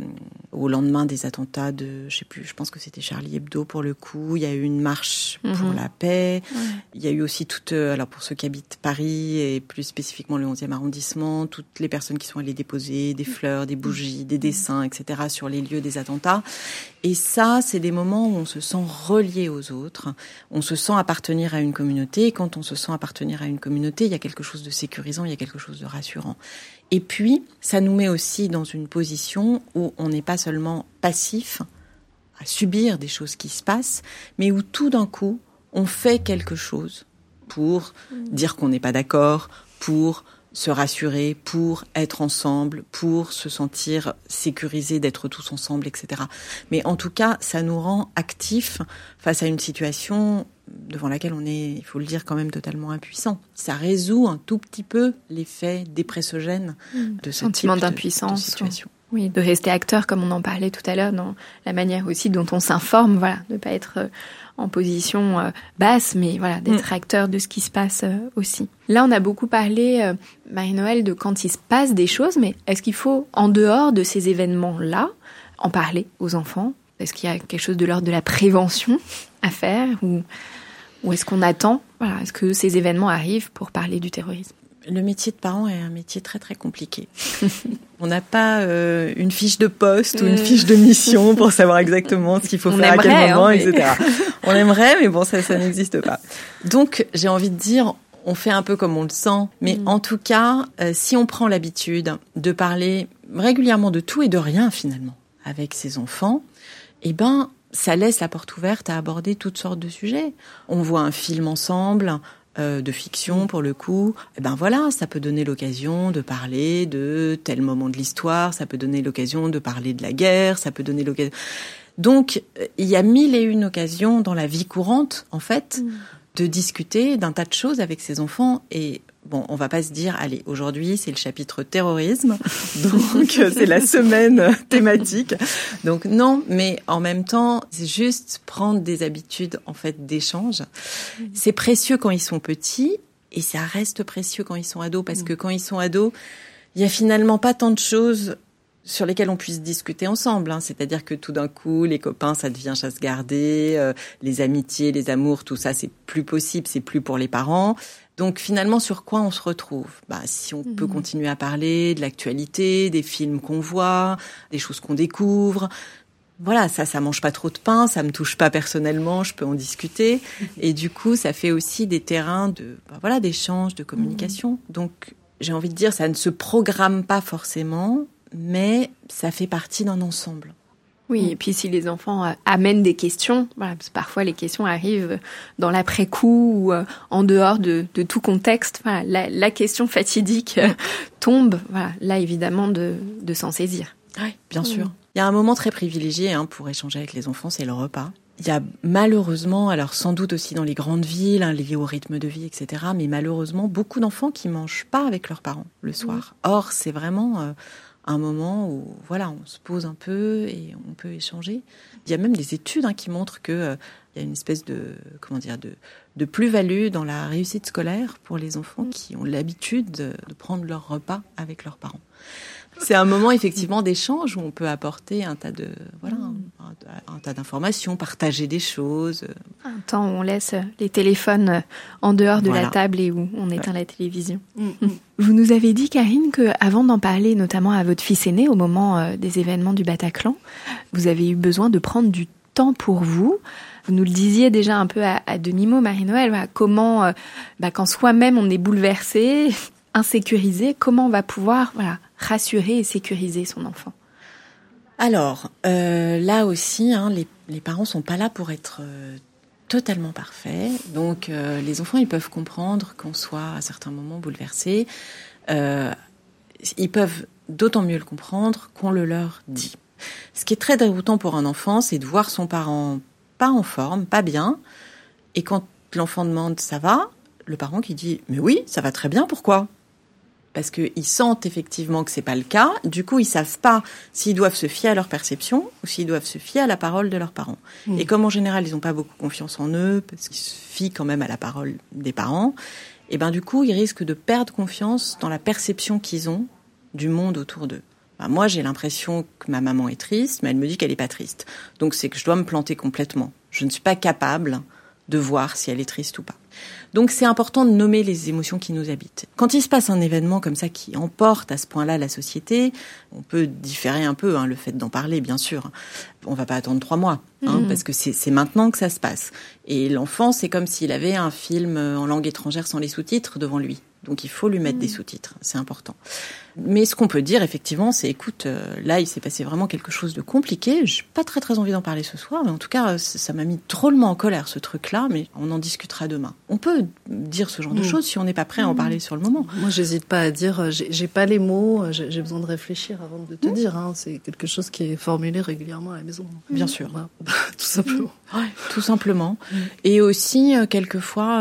au lendemain des attentats de, je sais plus, je pense que c'était Charlie Hebdo pour le coup, il y a eu une marche pour Mhm. la paix. Il y a eu aussi toutes, euh, alors pour ceux qui habitent Paris et plus spécifiquement le 11e arrondissement, toutes les personnes qui sont allées déposer des fleurs, des bougies, des dessins, etc. sur les lieux des attentats. Et ça, c'est des moments où on se sent relié aux autres, on se sent appartenir à une communauté. Et quand on se sent appartenir à une communauté, il y a quelque chose de sécurisant, il y a quelque chose de rassurant. Et puis, ça nous met aussi dans une position où on n'est pas seulement passif à subir des choses qui se passent, mais où tout d'un coup, on fait quelque chose pour dire qu'on n'est pas d'accord, pour se rassurer, pour être ensemble, pour se sentir sécurisé d'être tous ensemble, etc. Mais en tout cas, ça nous rend actifs face à une situation devant laquelle on est, il faut le dire, quand même totalement impuissant. Ça résout un tout petit peu l'effet dépressogène de ce Sentiment d'impuissance. situation. Oui, de rester acteur, comme on en parlait tout à l'heure, dans la manière aussi dont on s'informe, voilà, de pas être euh, en position euh, basse, mais voilà, d'être acteur de ce qui se passe euh, aussi. Là, on a beaucoup parlé, Marie-Noël, de quand il se passe des choses, mais est-ce qu'il faut, en dehors de ces événements-là, en parler aux enfants? Est-ce qu'il y a quelque chose de l'ordre de la prévention à faire ou, ou est-ce qu'on attend Voilà, est-ce que ces événements arrivent pour parler du terrorisme? Le métier de parent est un métier très très compliqué. [LAUGHS] On n'a pas euh, une fiche de poste ou une Mm. fiche de mission pour savoir exactement ce qu'il faut On faire à quel moment, hein, mais- etc. [LAUGHS] On aimerait, mais bon, ça, ça n'existe pas. Donc, j'ai envie de dire, on fait un peu comme on le sent, mais Mm. en tout cas, euh, si on prend l'habitude de parler régulièrement de tout et de rien finalement avec ses enfants, eh ben, ça laisse la porte ouverte à aborder toutes sortes de sujets. On voit un film ensemble, euh, de fiction pour le coup, eh ben voilà, ça peut donner l'occasion de parler de tel moment de l'histoire, ça peut donner l'occasion de parler de la guerre, ça peut donner l'occasion. Donc, il y a mille et une occasions dans la vie courante, en fait, de discuter d'un tas de choses avec ses enfants et Bon, on va pas se dire, allez, aujourd'hui c'est le chapitre terrorisme, [LAUGHS] donc c'est la semaine thématique. Donc non, mais en même temps, c'est juste prendre des habitudes en fait d'échange. C'est précieux quand ils sont petits et ça reste précieux quand ils sont ados parce que quand ils sont ados, il y a finalement pas tant de choses sur lesquelles on puisse discuter ensemble. Hein. C'est-à-dire que tout d'un coup, les copains, ça devient chasse gardée, euh, les amitiés, les amours, tout ça, c'est plus possible, c'est plus pour les parents. Donc finalement, sur quoi on se retrouve? Bah, Si on peut continuer à parler de l'actualité, des films qu'on voit, des choses qu'on découvre. Voilà, ça, ça mange pas trop de pain, ça me touche pas personnellement, je peux en discuter. Et du coup, ça fait aussi des terrains de, bah, voilà, d'échange, de communication. Donc, j'ai envie de dire, ça ne se programme pas forcément, mais ça fait partie d'un ensemble. Oui, et puis si les enfants euh, amènent des questions, voilà, parce que parfois les questions arrivent dans l'après-coup ou euh, en dehors de, de tout contexte. Voilà, la, la question fatidique euh, tombe. Voilà, là évidemment de, de s'en saisir. Oui, bien sûr. Il y a un moment très privilégié hein, pour échanger avec les enfants, c'est le repas. Il y a malheureusement, alors sans doute aussi dans les grandes villes, hein, liées au rythme de vie, etc., mais malheureusement beaucoup d'enfants qui mangent pas avec leurs parents le soir. Or, c'est vraiment euh, un moment où voilà, on se pose un peu et on peut échanger. Il y a même des études hein, qui montrent que euh, il y a une espèce de comment dire de, de plus-value dans la réussite scolaire pour les enfants qui ont l'habitude de, de prendre leur repas avec leurs parents. C'est un moment effectivement d'échange où on peut apporter un tas de voilà un, un tas d'informations, partager des choses. Un temps où on laisse les téléphones en dehors de Voilà. la table et où on éteint la télévision. Vous nous avez dit, Karine, que avant d'en parler notamment à votre fils aîné au moment euh, des événements du Bataclan, vous avez eu besoin de prendre du temps pour vous Vous nous le disiez déjà un peu à, demi-mot, Marie-Noël, comment, euh, bah, quand soi-même on est bouleversé, [LAUGHS] insécurisé, comment on va pouvoir voilà, rassurer et sécuriser son enfant Alors, euh, là aussi, hein, les, les parents sont pas là pour être euh, totalement parfaits. Donc, les enfants, ils peuvent comprendre qu'on soit à certains moments bouleversés. ils peuvent d'autant mieux le comprendre qu'on le leur dit. Ce qui est très déroutant pour un enfant, c'est de voir son parent pas en forme, pas bien, et quand l'enfant demande ça va, le parent qui dit mais oui, ça va très bien, pourquoi? Parce qu'ils sentent effectivement que c'est pas le cas. Du coup, ils savent pas s'ils doivent se fier à leur perception ou s'ils doivent se fier à la parole de leurs parents. Mmh. Et comme en général, ils n'ont pas beaucoup confiance en eux, parce qu'ils se fient quand même à la parole des parents, et ben du coup, ils risquent de perdre confiance dans la perception qu'ils ont du monde autour d'eux. Moi, j'ai l'impression que ma maman est triste, mais elle me dit qu'elle n'est pas triste. Donc c'est que je dois me planter complètement. Je ne suis pas capable de voir si elle est triste ou pas. Donc c'est important de nommer les émotions qui nous habitent. Quand il se passe un événement comme ça qui emporte à ce point-là la société, on peut différer un peu hein, le fait d'en parler, bien sûr. On va pas attendre trois mois, hein, mmh. parce que c'est maintenant que ça se passe. Et l'enfant, c'est comme s'il avait un film en langue étrangère sans les sous-titres devant lui. Donc il faut lui mettre des mmh. sous-titres, c'est important. Mais ce qu'on peut dire effectivement, c'est écoute, euh, là il s'est passé vraiment quelque chose de compliqué. J'ai pas très très envie d'en parler ce soir, mais en tout cas ça m'a mis drôlement en colère ce truc-là. Mais on en discutera demain. On peut dire ce genre de mmh. choses si on n'est pas prêt à en mmh. parler sur le moment. Moi j'hésite pas à dire, euh, j'ai pas les mots, euh, j'ai besoin de réfléchir avant de te dire. Hein. C'est quelque chose qui est formulé régulièrement à la maison. Bien sûr, [LAUGHS] tout simplement. Ouais, tout simplement. Et aussi quelquefois,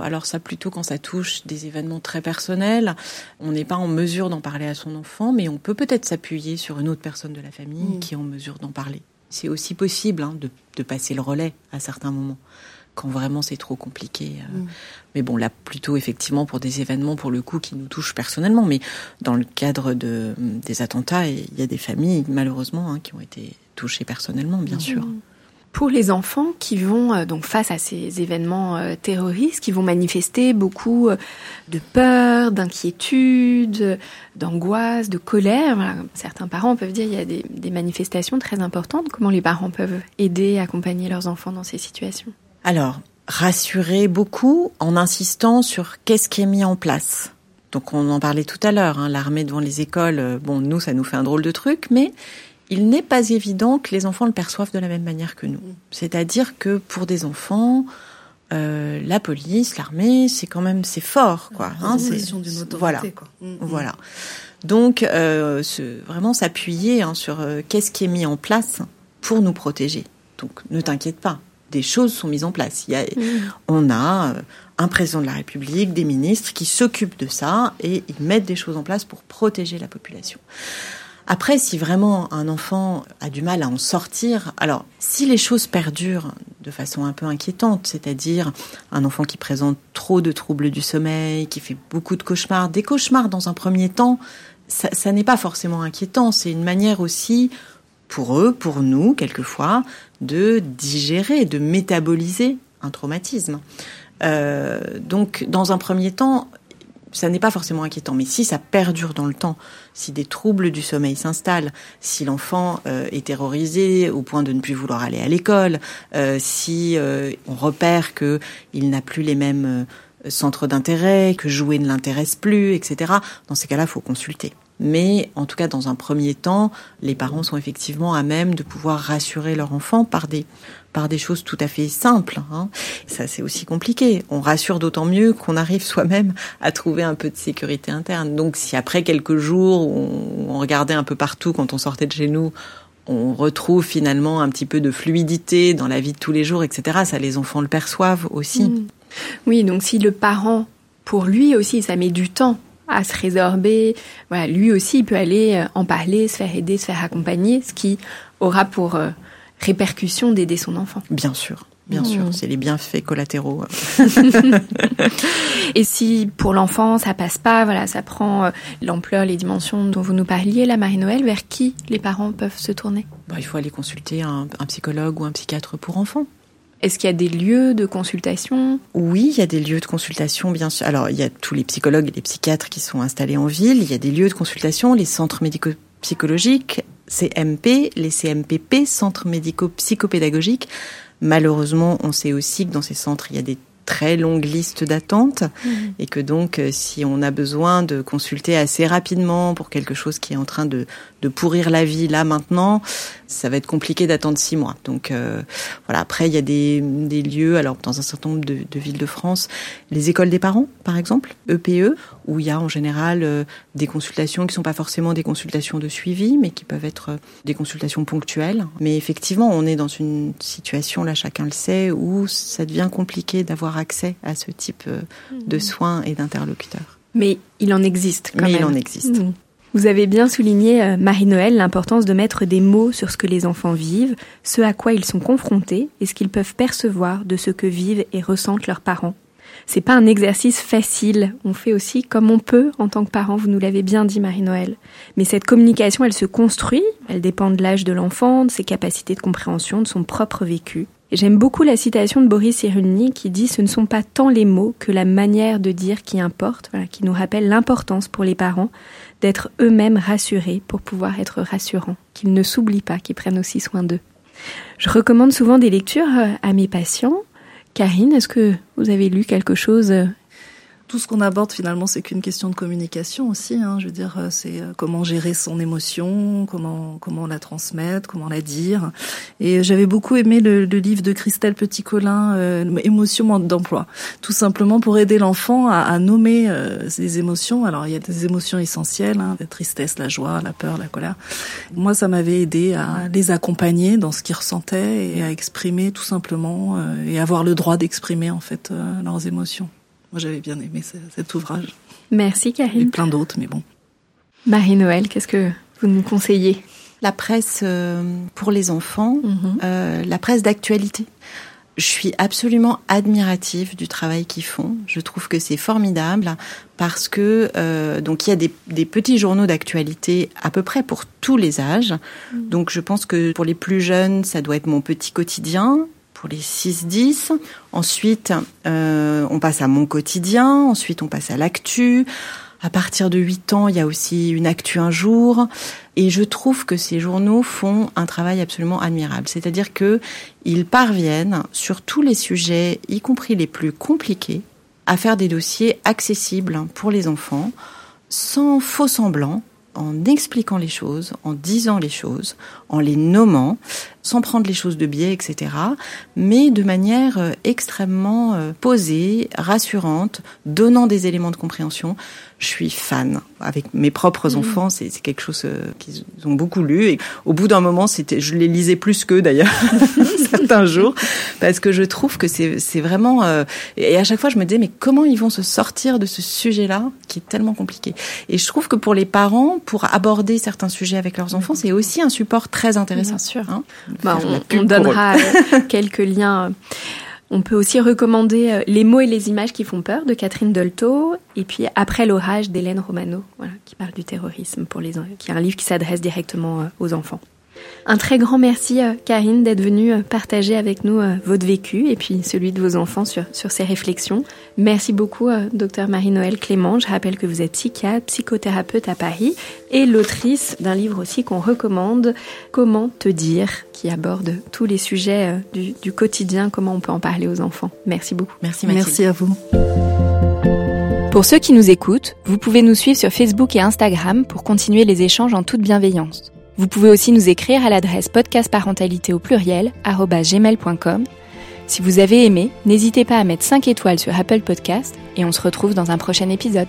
alors ça plutôt quand ça touche des événements très personnel. On n'est pas en mesure d'en parler à son enfant, mais on peut peut-être s'appuyer sur une autre personne de la famille mm. qui est en mesure d'en parler. C'est aussi possible hein, de, passer le relais à certains moments quand vraiment c'est trop compliqué. Euh. Mm. Mais bon, là, plutôt effectivement pour des événements, pour le coup, qui nous touchent personnellement. Mais dans le cadre de, des attentats, il y a des familles, malheureusement, hein, qui ont été touchées personnellement, bien mm. sûr. Pour les enfants qui vont euh, donc face à ces événements euh, terroristes, qui vont manifester beaucoup euh, de peur, d'inquiétude, d'angoisse, de colère, certains parents peuvent dire qu'il y a des, des, manifestations très importantes. Comment les parents peuvent aider, accompagner leurs enfants dans ces situations? Alors, rassurer beaucoup en insistant sur qu'est-ce qui est mis en place. Donc on en parlait tout à l'heure, hein, l'armée devant les écoles, bon, nous, ça nous fait un drôle de truc, mais il n'est pas évident que les enfants le perçoivent de la même manière que nous. C'est-à-dire que pour des enfants, euh, la police, l'armée, c'est quand même c'est fort, quoi. Hein, c'est voilà, quoi. Mm, mm. voilà. Donc euh, vraiment s'appuyer hein, sur euh, qu'est-ce qui est mis en place pour nous protéger. Donc ne t'inquiète pas, des choses sont mises en place. Il y a, mm. On a un président de la République, des ministres qui s'occupent de ça et ils mettent des choses en place pour protéger la population. Après, si vraiment un enfant a du mal à en sortir, alors si les choses perdurent de façon un peu inquiétante, c'est-à-dire un enfant qui présente trop de troubles du sommeil, qui fait beaucoup de cauchemars, des cauchemars dans un premier temps, ça, n'est pas forcément inquiétant, c'est une manière aussi pour eux, pour nous, quelquefois, de digérer, de métaboliser un traumatisme. Euh, donc, dans un premier temps, ça n'est pas forcément inquiétant. Mais si ça perdure dans le temps, si des troubles du sommeil s'installent, si l'enfant euh, est terrorisé au point de ne plus vouloir aller à l'école, euh, si euh, on repère que il n'a plus les mêmes centres d'intérêt, que jouer ne l'intéresse plus, etc. Dans ces cas-là, faut consulter. Mais en tout cas, dans un premier temps, les parents sont effectivement à même de pouvoir rassurer leur enfant par des par des choses tout à fait simples. Hein. Ça, c'est aussi compliqué. On rassure d'autant mieux qu'on arrive soi-même à trouver un peu de sécurité interne. Donc, si après quelques jours, on, regardait un peu partout quand on sortait de chez nous, on retrouve finalement un petit peu de fluidité dans la vie de tous les jours, etc. Ça, les enfants le perçoivent aussi. Mmh. Oui, donc si le parent, pour lui aussi, ça met du temps à se résorber, lui aussi, il peut aller euh, en parler, se faire aider, se faire accompagner, ce qui aura pour euh, répercussion d'aider son enfant. Bien sûr. Bien sûr, mmh. c'est les bienfaits collatéraux. [LAUGHS] [LAUGHS] et si pour l'enfant ça passe pas, voilà, ça prend euh, l'ampleur, les dimensions dont vous nous parliez, la Marie-Noël, vers qui les parents peuvent se tourner? Bah, Il faut aller consulter un, un psychologue ou un psychiatre pour enfants. Est-ce qu'il y a des lieux de consultation? Oui, il y a des lieux de consultation, bien sûr. Alors, il y a tous les psychologues et les psychiatres qui sont installés en ville. Il y a des lieux de consultation, les centres médico-psychologiques CMP, les CMPP, centres médico-psychopédagogiques. Malheureusement, on sait aussi que dans ces centres, il y a des très longue liste d'attente mmh. et que donc euh, si on a besoin de consulter assez rapidement pour quelque chose qui est en train de, de pourrir la vie là maintenant, ça va être compliqué d'attendre six mois. Donc euh, voilà. Après, il y a des, des, lieux, alors dans un certain nombre de, de, villes de France, les écoles des parents, par exemple, EPE, e, où il y a en général euh, des consultations qui sont pas forcément des consultations de suivi, mais qui peuvent être des consultations ponctuelles. Mais effectivement, on est dans une situation là, chacun le sait, où ça devient compliqué d'avoir accès à ce type euh, de mhm. soins et d'interlocuteurs. Mais il en existe quand Mais même. il en existe. Mhm. Vous avez bien souligné, euh, Marie-Noël, l'importance de mettre des mots sur ce que les enfants vivent, ce à quoi ils sont confrontés et ce qu'ils peuvent percevoir de ce que vivent et ressentent leurs parents. C'est pas un exercice facile. On fait aussi comme on peut en tant que parent. Vous nous l'avez bien dit, Marie-Noël. Mais cette communication, elle se construit. Elle dépend de l'âge de l'enfant, de ses capacités de compréhension, de son propre vécu. J'aime beaucoup la citation de Boris Cyrulnik qui dit ce ne sont pas tant les mots que la manière de dire qui importe, qui nous rappelle l'importance pour les parents d'être eux-mêmes rassurés pour pouvoir être rassurants, qu'ils ne s'oublient pas, qu'ils prennent aussi soin d'eux. Je recommande souvent des lectures euh, à mes patients. Karine, est-ce que vous avez lu quelque chose euh, tout ce qu'on aborde finalement, c'est qu'une question de communication aussi. Hein. Je veux dire, euh, c'est euh, comment gérer son émotion, comment comment la transmettre, comment la dire. Et j'avais beaucoup aimé le, le, livre de Christelle Petit-Colin, euh, d'emploi, tout simplement pour aider l'enfant à, à, nommer euh, ses émotions. Alors il y a des émotions essentielles, hein, la tristesse, la joie, la peur, la colère. Moi, ça m'avait aidé à les accompagner dans ce qu'ils ressentaient et à exprimer tout simplement euh, et avoir le droit d'exprimer en fait leurs émotions. Moi, j'avais bien aimé cet ouvrage. Merci, Karine. Et plein d'autres, mais bon. Marie-Noël, qu'est-ce que vous nous conseillez? La presse euh, pour les enfants, mhm. euh, la presse d'actualité. Je suis absolument admirative du travail qu'ils font. Je trouve que c'est formidable parce que euh, donc il y a des, des petits journaux d'actualité à peu près pour tous les âges. Mhm. Donc je pense que pour les plus jeunes, ça doit être mon petit quotidien pour les 6-10. Ensuite, euh, on passe à mon quotidien. Ensuite, on passe à l'actu. À partir de 8 ans, il y a aussi une actu un jour. Et je trouve que ces journaux font un travail absolument admirable. C'est-à-dire que ils parviennent sur tous les sujets, y compris les plus compliqués, à faire des dossiers accessibles pour les enfants, sans faux semblants, en expliquant les choses, en disant les choses, en les nommant, sans prendre les choses de biais, etc., mais de manière euh, extrêmement euh, posée, rassurante, donnant des éléments de compréhension. Je suis fan. Avec mes propres mmh. enfants, c'est quelque chose euh, qu'ils ont beaucoup lu. Et au bout d'un moment, c'était, je les lisais plus qu'eux d'ailleurs, [LAUGHS] certains jours, parce que je trouve que c'est vraiment. et à chaque fois, je me disais, mais comment ils vont se sortir de ce sujet-là, qui est tellement compliqué? Et je trouve que pour les parents, pour aborder certains sujets avec leurs enfants, c'est aussi un support très intéressant. Bien sûr. Hein bah, on, donnera euh, [LAUGHS] quelques liens. On peut aussi recommander euh, Les mots et les images qui font peur de Catherine Dolto et puis Après l'orage d'Hélène Romano, voilà, qui parle du terrorisme pour les qui est un livre qui s'adresse directement euh, aux enfants. Un très grand merci, euh, Karine, d'être venue euh, partager avec nous euh, votre vécu et puis celui de vos enfants sur, sur ces réflexions. Merci beaucoup, docteur Marie-Noël Clément. Je rappelle que vous êtes psychiatre, psychothérapeute à Paris et l'autrice d'un livre aussi qu'on recommande, Comment te dire, qui aborde tous les sujets du, du, quotidien, comment on peut en parler aux enfants. Merci beaucoup. Merci, Merci à vous. Pour ceux qui nous écoutent, vous pouvez nous suivre sur Facebook et Instagram pour continuer les échanges en toute bienveillance. Vous pouvez aussi nous écrire à l'adresse podcastparentalité au pluriel gmail.com. Si vous avez aimé, n'hésitez pas à mettre 5 étoiles sur Apple Podcast et on se retrouve dans un prochain épisode.